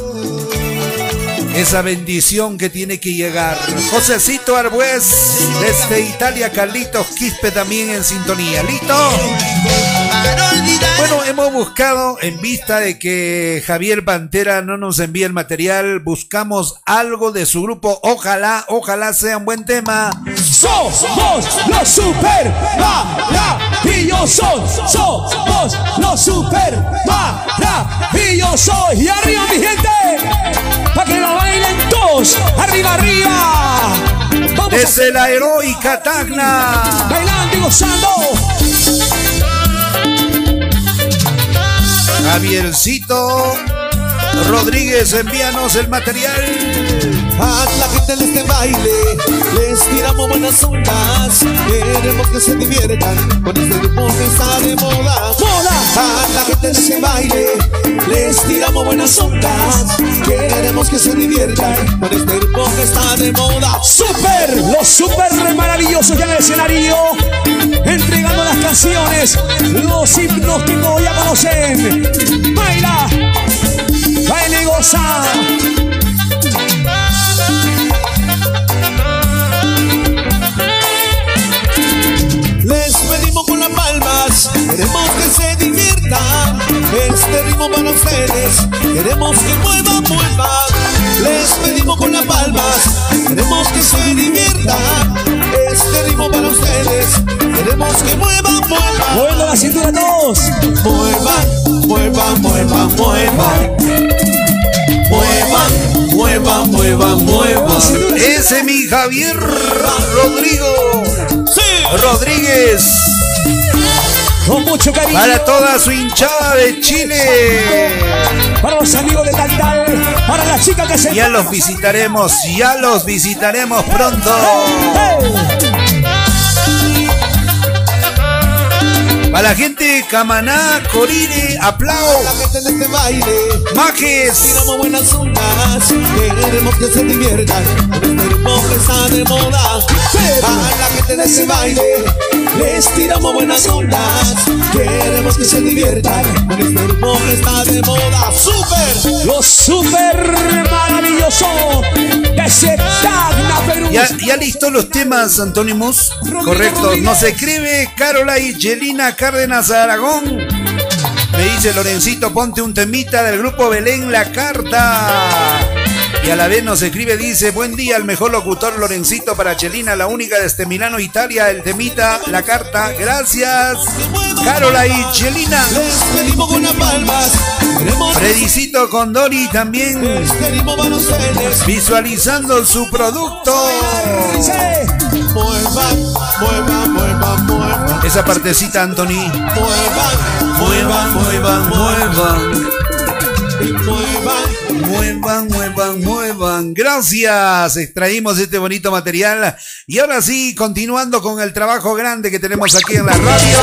esa bendición que tiene que llegar. Josecito Arbues, desde Italia, Carlitos Quispe también en sintonía. ¿Listo? Bueno, hemos buscado, en vista de que Javier Pantera no nos envía el material, buscamos algo de su grupo. Ojalá, ojalá sea un buen tema. Somos los super maravillosos. Somos los super maravillosos. Y arriba, mi gente. Para que lo bailen todos. Arriba, arriba. Vamos Desde la heroica Tacna. Bailando y gozando. Javiercito Rodríguez, envíanos el material. A la gente de este baile les tiramos buenas ondas. Queremos que se diviertan con este grupo que está de moda. A la gente de este baile les tiramos buenas ondas. Queremos que se diviertan con este grupo que está de moda. Super, los super maravillosos ya en el escenario. Entregando las canciones, los todos ya conocen. Baila, baila y goza. Les pedimos con las palmas, queremos que se diviertan. Este ritmo para ustedes, queremos que muevan, muevan. Les pedimos con las palmas, queremos que se diviertan. Este ritmo para ustedes, queremos que muevan, muevan. Moviendo la cintura todos. Muevan, muevan, muevan, muevan. Muevan, muevan, muevan, muevan. Ese mi Javier Rodrigo. Rodríguez. Con mucho cariño. Para toda su hinchada de Chile. Para los amigos de Tactal. Para la chica que se. Ya los visitaremos, ya los visitaremos pronto. Para la gente de Camaná, Corire, Aplau, La gente de este baile. Majes, Tiramos buenas ondas, queremos que se diviertan. Este que está de moda. A la gente de ese baile, les tiramos buenas ondas. Queremos que se diviertan. Este que está de moda. ¡Super! Los super maravillosos. De Setagna, Perú. ¿Ya, ya listo los temas, Antónimos? Correcto. Nos escribe Carola y Jelina Cárdenas Aragón. Me dice Lorencito, ponte un temita del grupo Belén La Carta. Y a la vez nos escribe, dice, buen día, el mejor locutor Lorencito para Chelina, la única desde Milano, Italia, el temita, la carta. Gracias, Carola y Chelina. Pedimos con Dori también visualizando su producto. Muevan, muevan, muevan. Esa partecita, Anthony. Muevan, Muevan, muevan, muevan. y muevan. Muevan, muevan. Gracias. Extraímos este bonito material. Y ahora sí, continuando con el trabajo grande que tenemos aquí en la radio.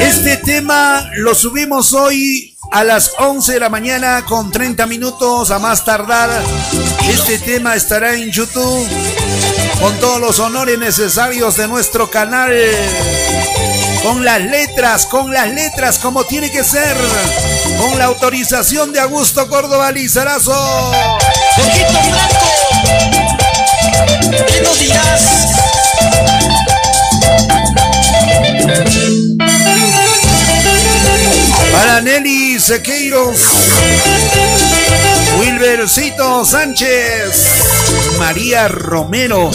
Este tema lo subimos hoy a las 11 de la mañana con 30 minutos a más tardar. Este tema estará en YouTube con todos los honores necesarios de nuestro canal. Con las letras, con las letras como tiene que ser. Con la autorización de Augusto Córdoba Lizarazo. Ojito blanco, ¿qué nos dirás? Para Nelly Sequeiros. Wilbercito Sánchez. María Romero.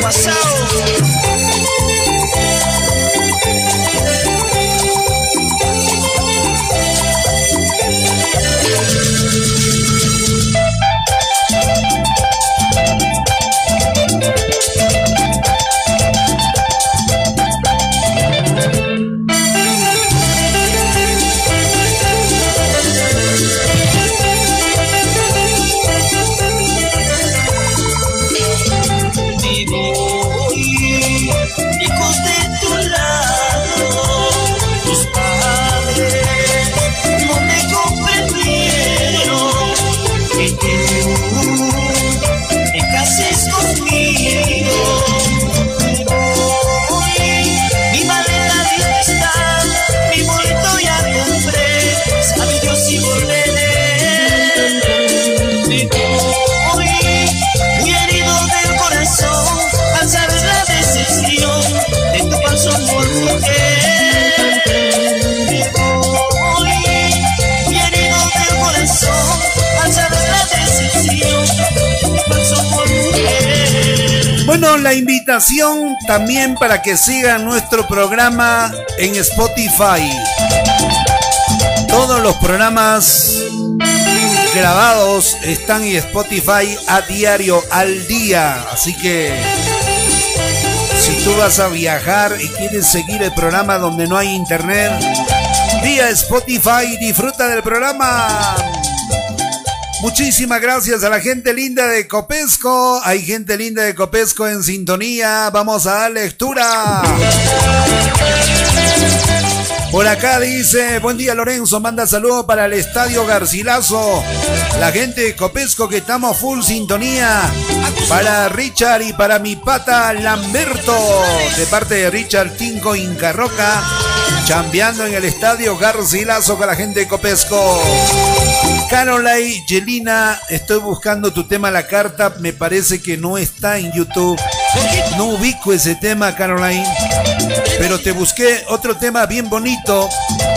My soul. También para que sigan nuestro programa en Spotify. Todos los programas grabados están en Spotify a diario, al día. Así que si tú vas a viajar y quieres seguir el programa donde no hay internet, vía Spotify, disfruta del programa. Muchísimas gracias a la gente linda de Copesco. Hay gente linda de Copesco en sintonía. Vamos a dar lectura. Por acá dice, buen día Lorenzo, manda saludos para el Estadio Garcilaso. La gente de Copesco que estamos full sintonía. Para Richard y para mi pata Lamberto. De parte de Richard Tinco Incarroca. Chambeando en el Estadio Garcilaso con la gente de Copesco. Caroline, Yelina, estoy buscando tu tema La Carta. Me parece que no está en YouTube. No ubico ese tema, Caroline. Pero te busqué otro tema bien bonito.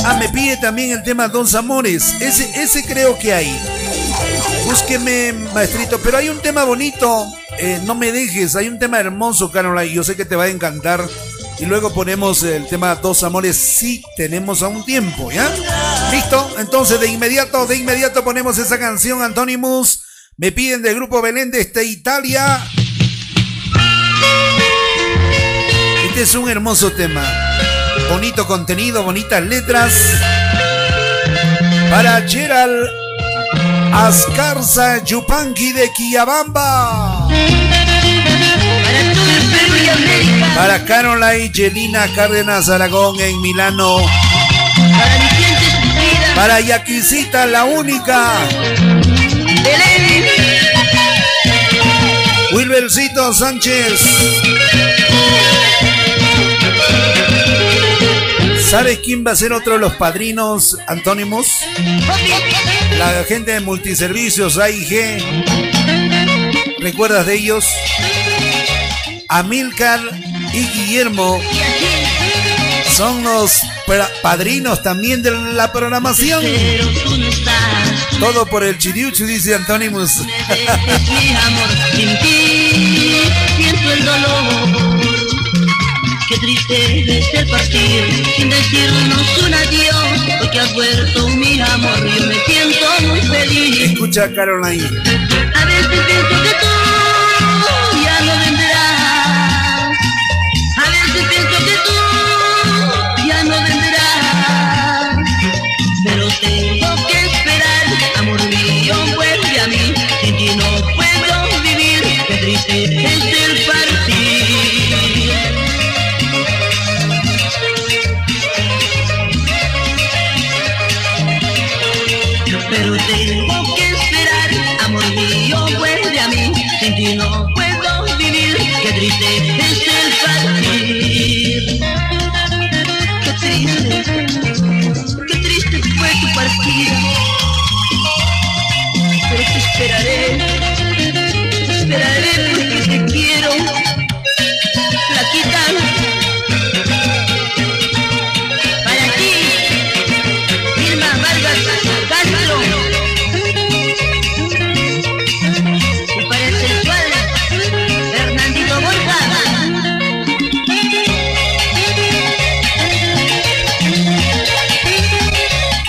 Ah, me pide también el tema Dos Amores. Ese, ese creo que hay. Búsqueme, maestrito. Pero hay un tema bonito. Eh, no me dejes. Hay un tema hermoso, Caroline. Yo sé que te va a encantar. Y luego ponemos el tema Dos Amores si tenemos aún tiempo, ¿ya? ¿Listo? Entonces de inmediato, de inmediato ponemos esa canción, Antonimus. Me piden del grupo Belén de este Italia. Este es un hermoso tema. Bonito contenido, bonitas letras. Para Gerald Ascarza Yupanqui de Quillabamba. Para Caroline Yelina Cárdenas Aragón en Milano. Para Yaquisita la única. Wilbercito Sánchez. ¿Sabes quién va a ser otro de los padrinos antónimos? La gente de multiservicios AIG. ¿Recuerdas de ellos? Amilcar y Guillermo son los padrinos también de la programación. Todo por el chiriuchu, dice Antonimus. mi amor, sin ti siento el dolor. Qué triste es el partir sin decirnos un adiós, porque has vuelto mi amor, yo me siento muy feliz. Escucha, Caroline. A veces pienso que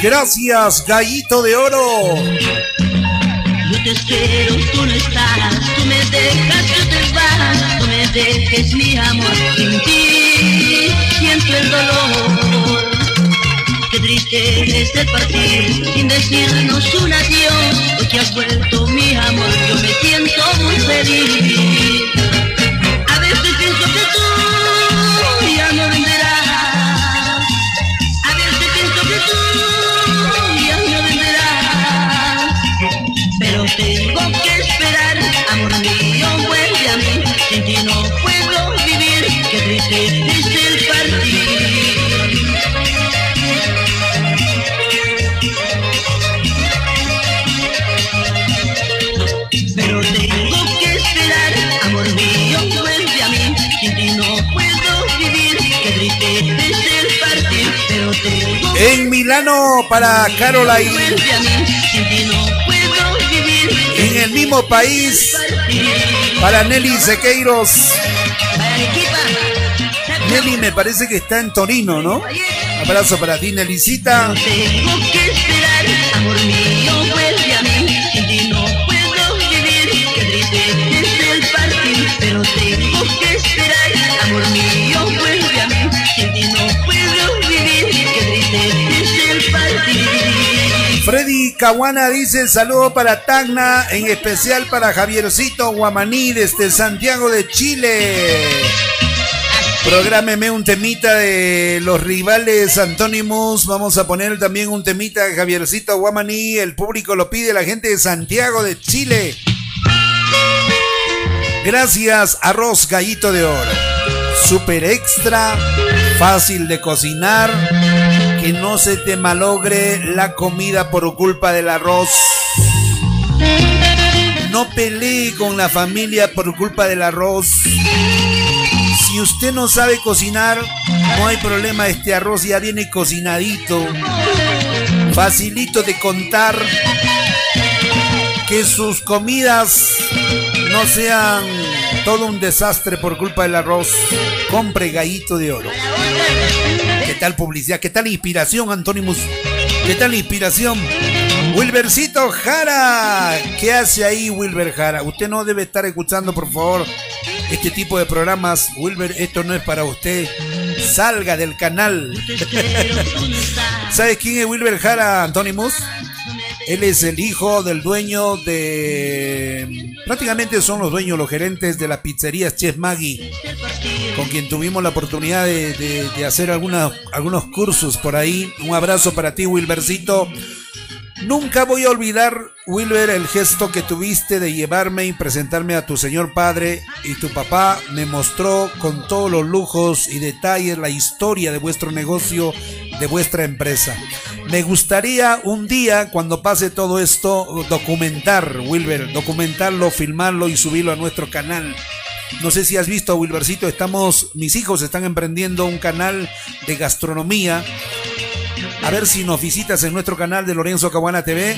Gracias, Gallito de Oro. Yo te espero, tú no estás, tú me dejas, yo te vas, no me dejes mi amor sin ti, siento el dolor. Qué triste es el partir sin decirnos un adiós, hoy que has vuelto mi amor, yo me siento muy feliz. Milano para Caroline. no En el mismo país para Nelly Sequeiros. Nelly me parece que está en Torino, ¿no? Abrazo para ti, Nellycita. Tengo que esperar, amor mío, Caguana dice saludo para Tacna, en especial para Javiercito Guamaní desde Santiago de Chile. Prográmeme un temita de los rivales Antónimos. Vamos a poner también un temita de Javiercito Guamaní. El público lo pide, la gente de Santiago de Chile. Gracias, arroz gallito de oro. Super extra, fácil de cocinar, que no se te malogre la comida por culpa del arroz. No pelee con la familia por culpa del arroz. Si usted no sabe cocinar, no hay problema, este arroz ya viene cocinadito. Facilito de contar. Que sus comidas no sean todo un desastre por culpa del arroz. Compre gallito de oro. ¿Qué tal publicidad? ¿Qué tal inspiración, Antónimus? ¿Qué tal inspiración? Wilbercito Jara. ¿Qué hace ahí, Wilber Jara? Usted no debe estar escuchando, por favor, este tipo de programas. Wilber, esto no es para usted. Salga del canal. ¿Sabes quién es Wilber Jara, Antónimus? Él es el hijo del dueño de... Prácticamente son los dueños, los gerentes de las pizzerías Chef Maggie, con quien tuvimos la oportunidad de, de- de hacer alguna- algunos cursos por ahí. Un abrazo para ti, Wilbercito. Nunca voy a olvidar, Wilber, el gesto que tuviste de llevarme y presentarme a tu señor padre y tu papá me mostró con todos los lujos y detalles la historia de vuestro negocio, de vuestra empresa. Me gustaría un día, cuando pase todo esto, documentar, Wilber, documentarlo, filmarlo y subirlo a nuestro canal. No sé si has visto, Wilbercito, estamos, mis hijos están emprendiendo un canal de gastronomía. A ver si nos visitas en nuestro canal de Lorenzo Caguana TV.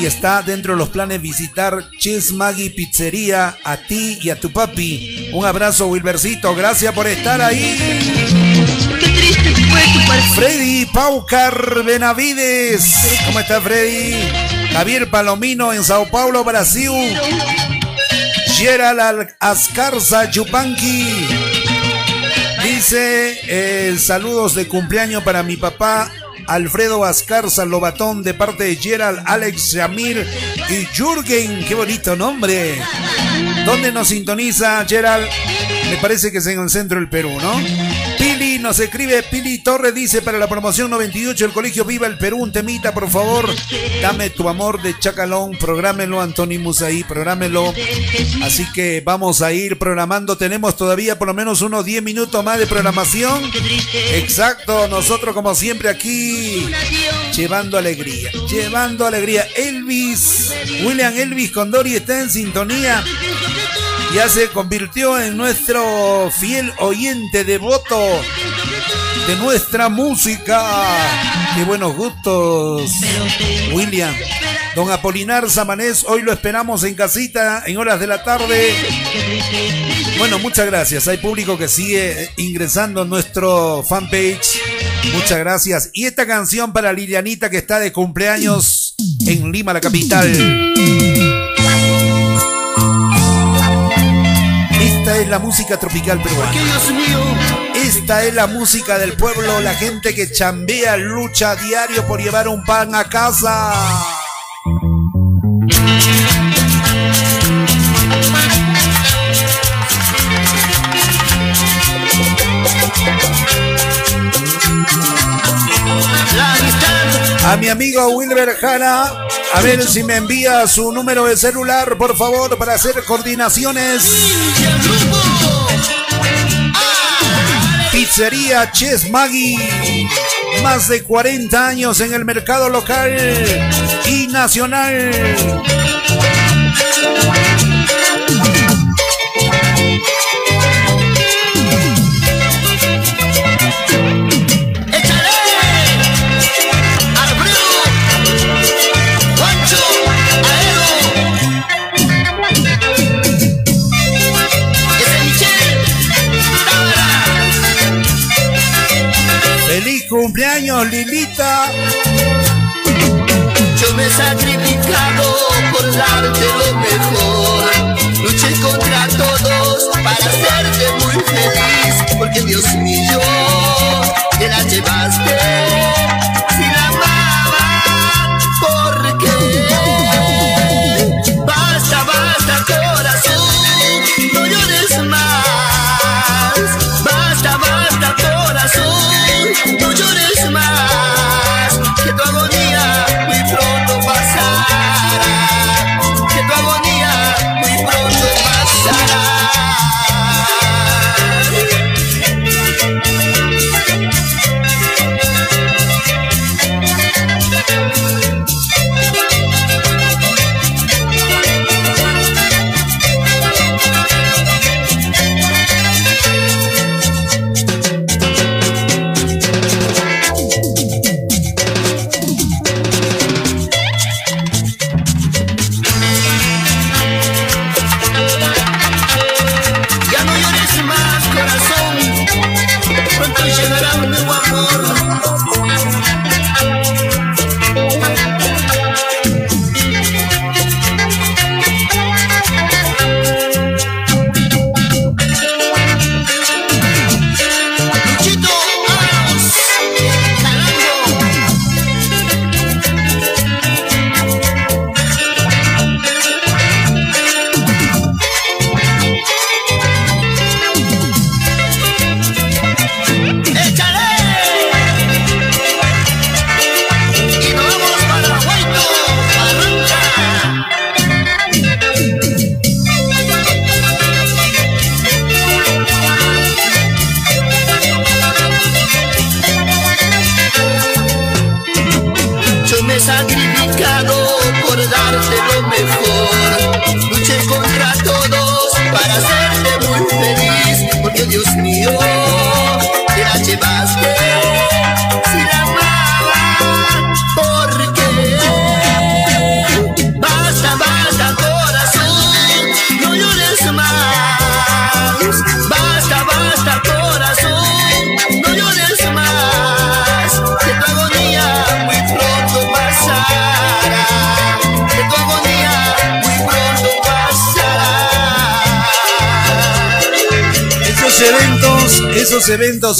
Y está dentro de los planes visitar Chess Maggie Pizzería a ti y a tu papi. Un abrazo, Wilbercito. Gracias por estar ahí. Freddy Paucar Benavides. ¿Cómo está Freddy? Javier Palomino en Sao Paulo, Brasil. Gerald Al- Ascarza Chupanqui. Dice eh, saludos de cumpleaños para mi papá Alfredo Ascarza Lobatón de parte de Gerald, Alex Yamir y Jürgen. Qué bonito nombre. ¿Dónde nos sintoniza Gerald? Me parece que es en el centro del Perú, ¿no? Nos escribe, Pili Torres dice para la promoción 98 el colegio Viva el Perú, un temita por favor, dame tu amor de Chacalón, prográmelo Antonimus ahí, prográmelo. Así que vamos a ir programando, tenemos todavía por lo menos unos 10 minutos más de programación. Exacto, nosotros como siempre aquí llevando alegría, llevando alegría. Elvis, William Elvis Condori está en sintonía. Ya se convirtió en nuestro fiel oyente devoto de nuestra música. Qué buenos gustos, William. Don Apolinar Samanés, hoy lo esperamos en casita en horas de la tarde. Bueno, muchas gracias. Hay público que sigue ingresando en nuestro fanpage Muchas gracias. Y esta canción para Lilianita que está de cumpleaños en Lima, la capital. Esta es la música tropical peruana. Esta es la música del pueblo, la gente que chambea, lucha a diario por llevar un pan a casa. A mi amigo Wilber Jara, a ver si me envía su número de celular, por favor, para hacer coordinaciones. Pizzería Ches Maggi. Más de 40 años en el mercado local y nacional. Cumpleaños, Lilita! Yo me he sacrificado por darte lo mejor. Luché contra todos para hacerte muy feliz. Porque Dios mío, te la llevaste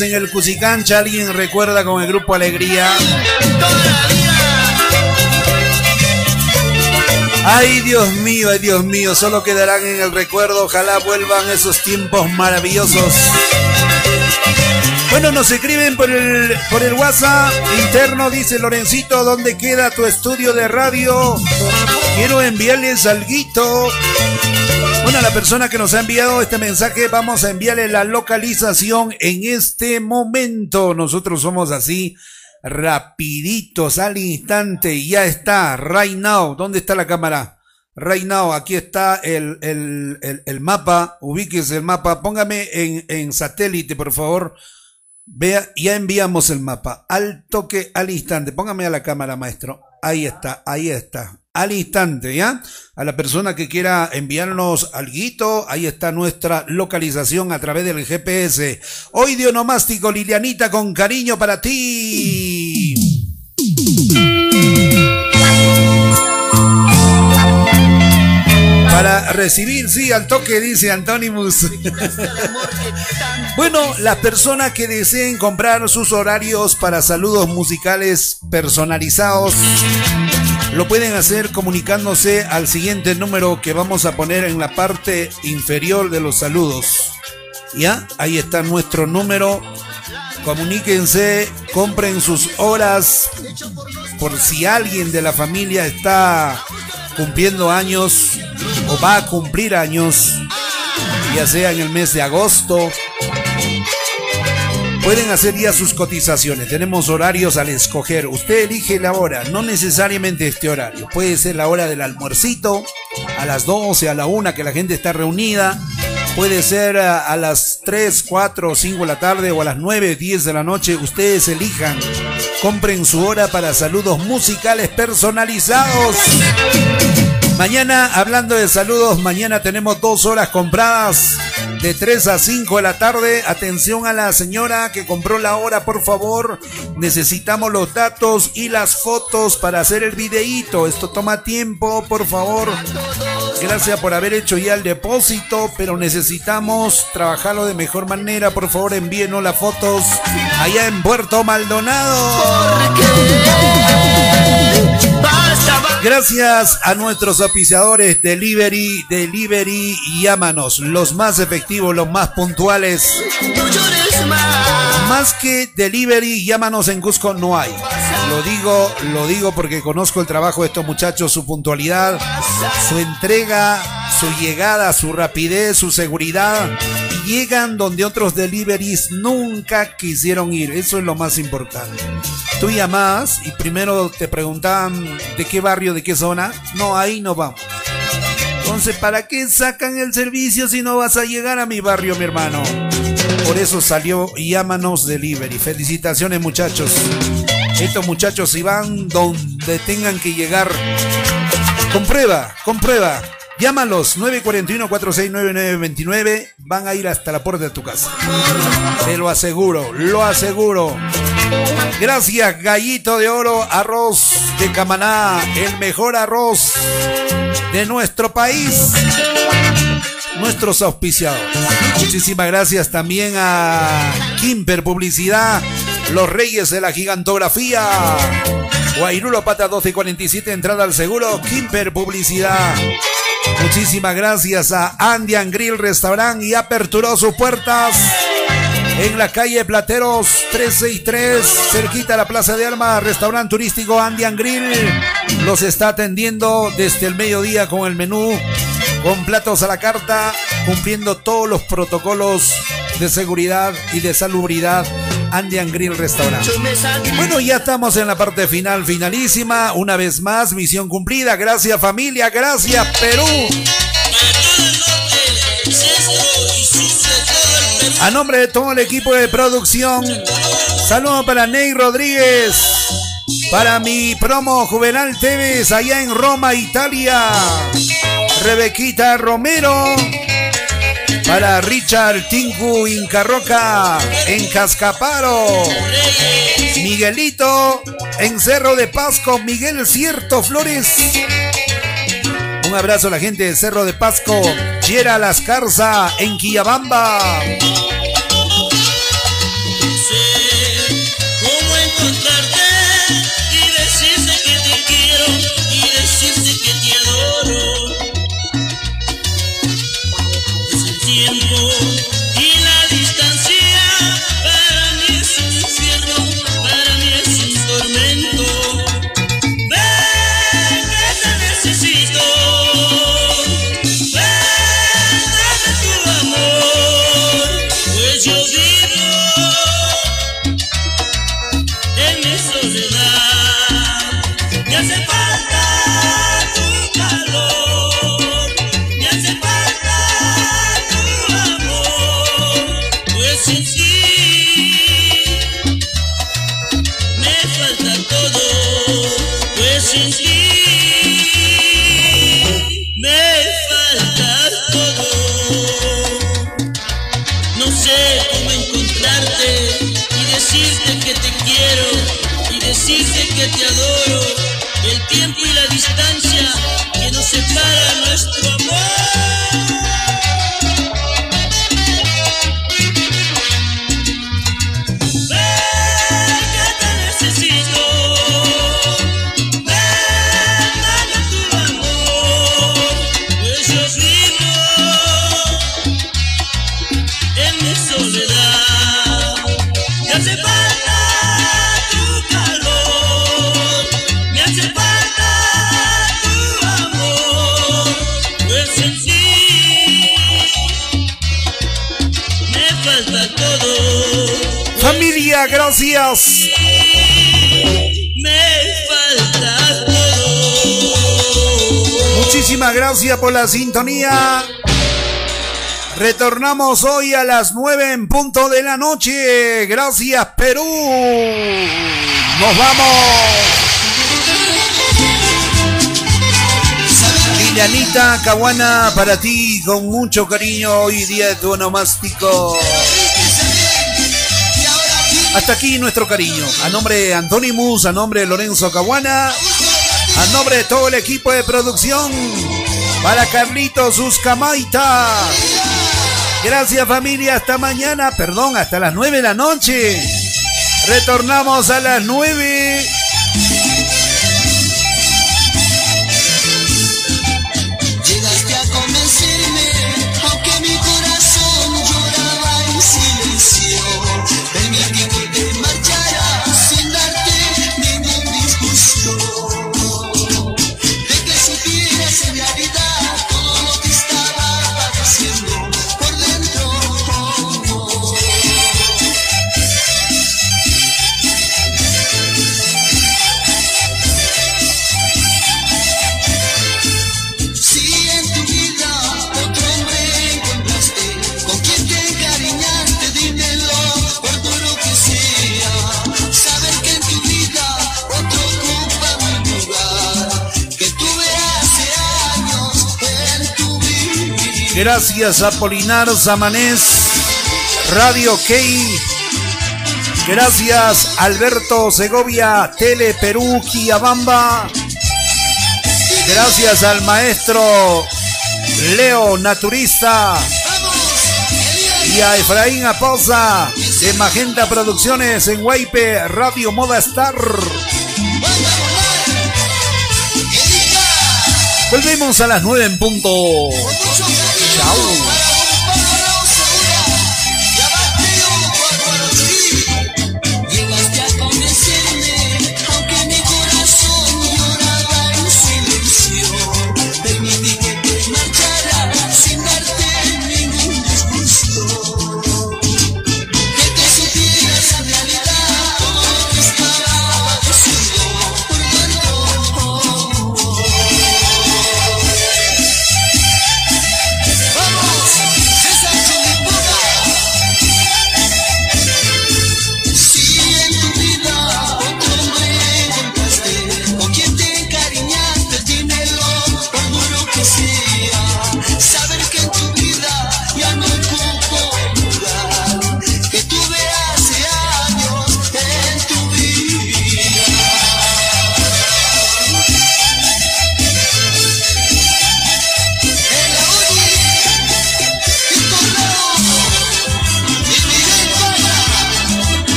en el Cusicancha, alguien recuerda con el grupo Alegría. Ay, Dios mío, ay, Dios mío, solo quedarán en el recuerdo. Ojalá vuelvan esos tiempos maravillosos. Bueno, nos escriben por el, por el WhatsApp interno, dice Lorencito, ¿dónde queda tu estudio de radio? Quiero enviarles alguito. Bueno, a la persona que nos ha enviado este mensaje, vamos a enviarle la localización en este momento. Nosotros somos así, rapiditos, al instante, ya está, right now. ¿Dónde está la cámara? Right now, aquí está el, el, el, el mapa, ubíquese el mapa, póngame en, en satélite, por favor. Vea, ya enviamos el mapa. Al toque, al instante. Póngame a la cámara, maestro. Ahí está, ahí está. Al instante, ¿ya? A la persona que quiera enviarnos algo, ahí está nuestra localización a través del GPS. Hoy de onomástico, Lilianita, con cariño para ti. Para recibir, sí, al toque, dice Antonimus. bueno, las personas que deseen comprar sus horarios para saludos musicales personalizados, lo pueden hacer comunicándose al siguiente número que vamos a poner en la parte inferior de los saludos. ¿Ya? Ahí está nuestro número. Comuníquense, compren sus horas por si alguien de la familia está cumpliendo años o va a cumplir años, ya sea en el mes de agosto. Pueden hacer ya sus cotizaciones. Tenemos horarios al escoger. Usted elige la hora, no necesariamente este horario. Puede ser la hora del almuercito, a las 12, a la 1 que la gente está reunida. Puede ser a, a las 3, 4 o 5 de la tarde o a las 9, 10 de la noche. Ustedes elijan. Compren su hora para saludos musicales personalizados. Mañana, hablando de saludos, mañana tenemos dos horas compradas de 3 a 5 de la tarde. Atención a la señora que compró la hora, por favor. Necesitamos los datos y las fotos para hacer el videíto. Esto toma tiempo, por favor. Gracias por haber hecho ya el depósito, pero necesitamos trabajarlo de mejor manera. Por favor, envíenos las fotos allá en Puerto Maldonado. Gracias a nuestros auspiciadores Delivery, Delivery y Llámanos, los más efectivos, los más puntuales. Más que Delivery, Llámanos en Cusco no hay. Lo digo, lo digo porque conozco el trabajo de estos muchachos, su puntualidad, su entrega, su llegada, su rapidez, su seguridad. Llegan donde otros deliveries nunca quisieron ir. Eso es lo más importante. Tú llamás y primero te preguntaban de qué barrio, de qué zona. No, ahí no vamos. Entonces, ¿para qué sacan el servicio si no vas a llegar a mi barrio, mi hermano? Por eso salió Llámanos Delivery. Felicitaciones, muchachos. Estos muchachos si van donde tengan que llegar. Comprueba, comprueba. Llámalos 941-469929. Van a ir hasta la puerta de tu casa. Te lo aseguro, lo aseguro. Gracias, Gallito de Oro, arroz de Camaná, el mejor arroz de nuestro país. Nuestros auspiciadores. Muchísimas gracias también a Kimper Publicidad, los reyes de la gigantografía. Guairulo Pata 1247, entrada al seguro, Kimper Publicidad. Muchísimas gracias a Andian Grill Restaurant y aperturó sus puertas en la calle Plateros 363, cerquita a la Plaza de Armas, restaurante turístico Andian Grill. Los está atendiendo desde el mediodía con el menú, con platos a la carta, cumpliendo todos los protocolos de seguridad y de salubridad. Andian Grill Restaurant. Bueno, ya estamos en la parte final, finalísima. Una vez más, misión cumplida. Gracias familia, gracias Perú. A nombre de todo el equipo de producción, saludo para Ney Rodríguez, para mi promo Juvenal Tevez allá en Roma, Italia, Rebequita Romero, para Richard Tinku Incarroca en Cascaparo, Miguelito en Cerro de Pasco, Miguel Cierto Flores. Un abrazo a la gente de Cerro de Pasco, Chiera Lascarza en Quillabamba. Me falta todo. Muchísimas gracias por la sintonía. Retornamos hoy a las 9 en punto de la noche. Gracias, Perú. Nos vamos. Lilianita Caguana, para ti, con mucho cariño, hoy día de tu onomástico. Hasta aquí nuestro cariño. A nombre de Antonimus, a nombre de Lorenzo Caguana, a nombre de todo el equipo de producción, para Carlitos Uscamaita. Gracias familia, hasta mañana, perdón, hasta las 9 de la noche. Retornamos a las 9. Gracias a Polinar Zamanés, Radio Key. Gracias Alberto Segovia, Tele Perú, Quiabamba. Gracias al maestro Leo Naturista y a Efraín Aposa de Magenta Producciones en Guaype, Radio Moda Star. Volvemos a las 9 en punto. 小舞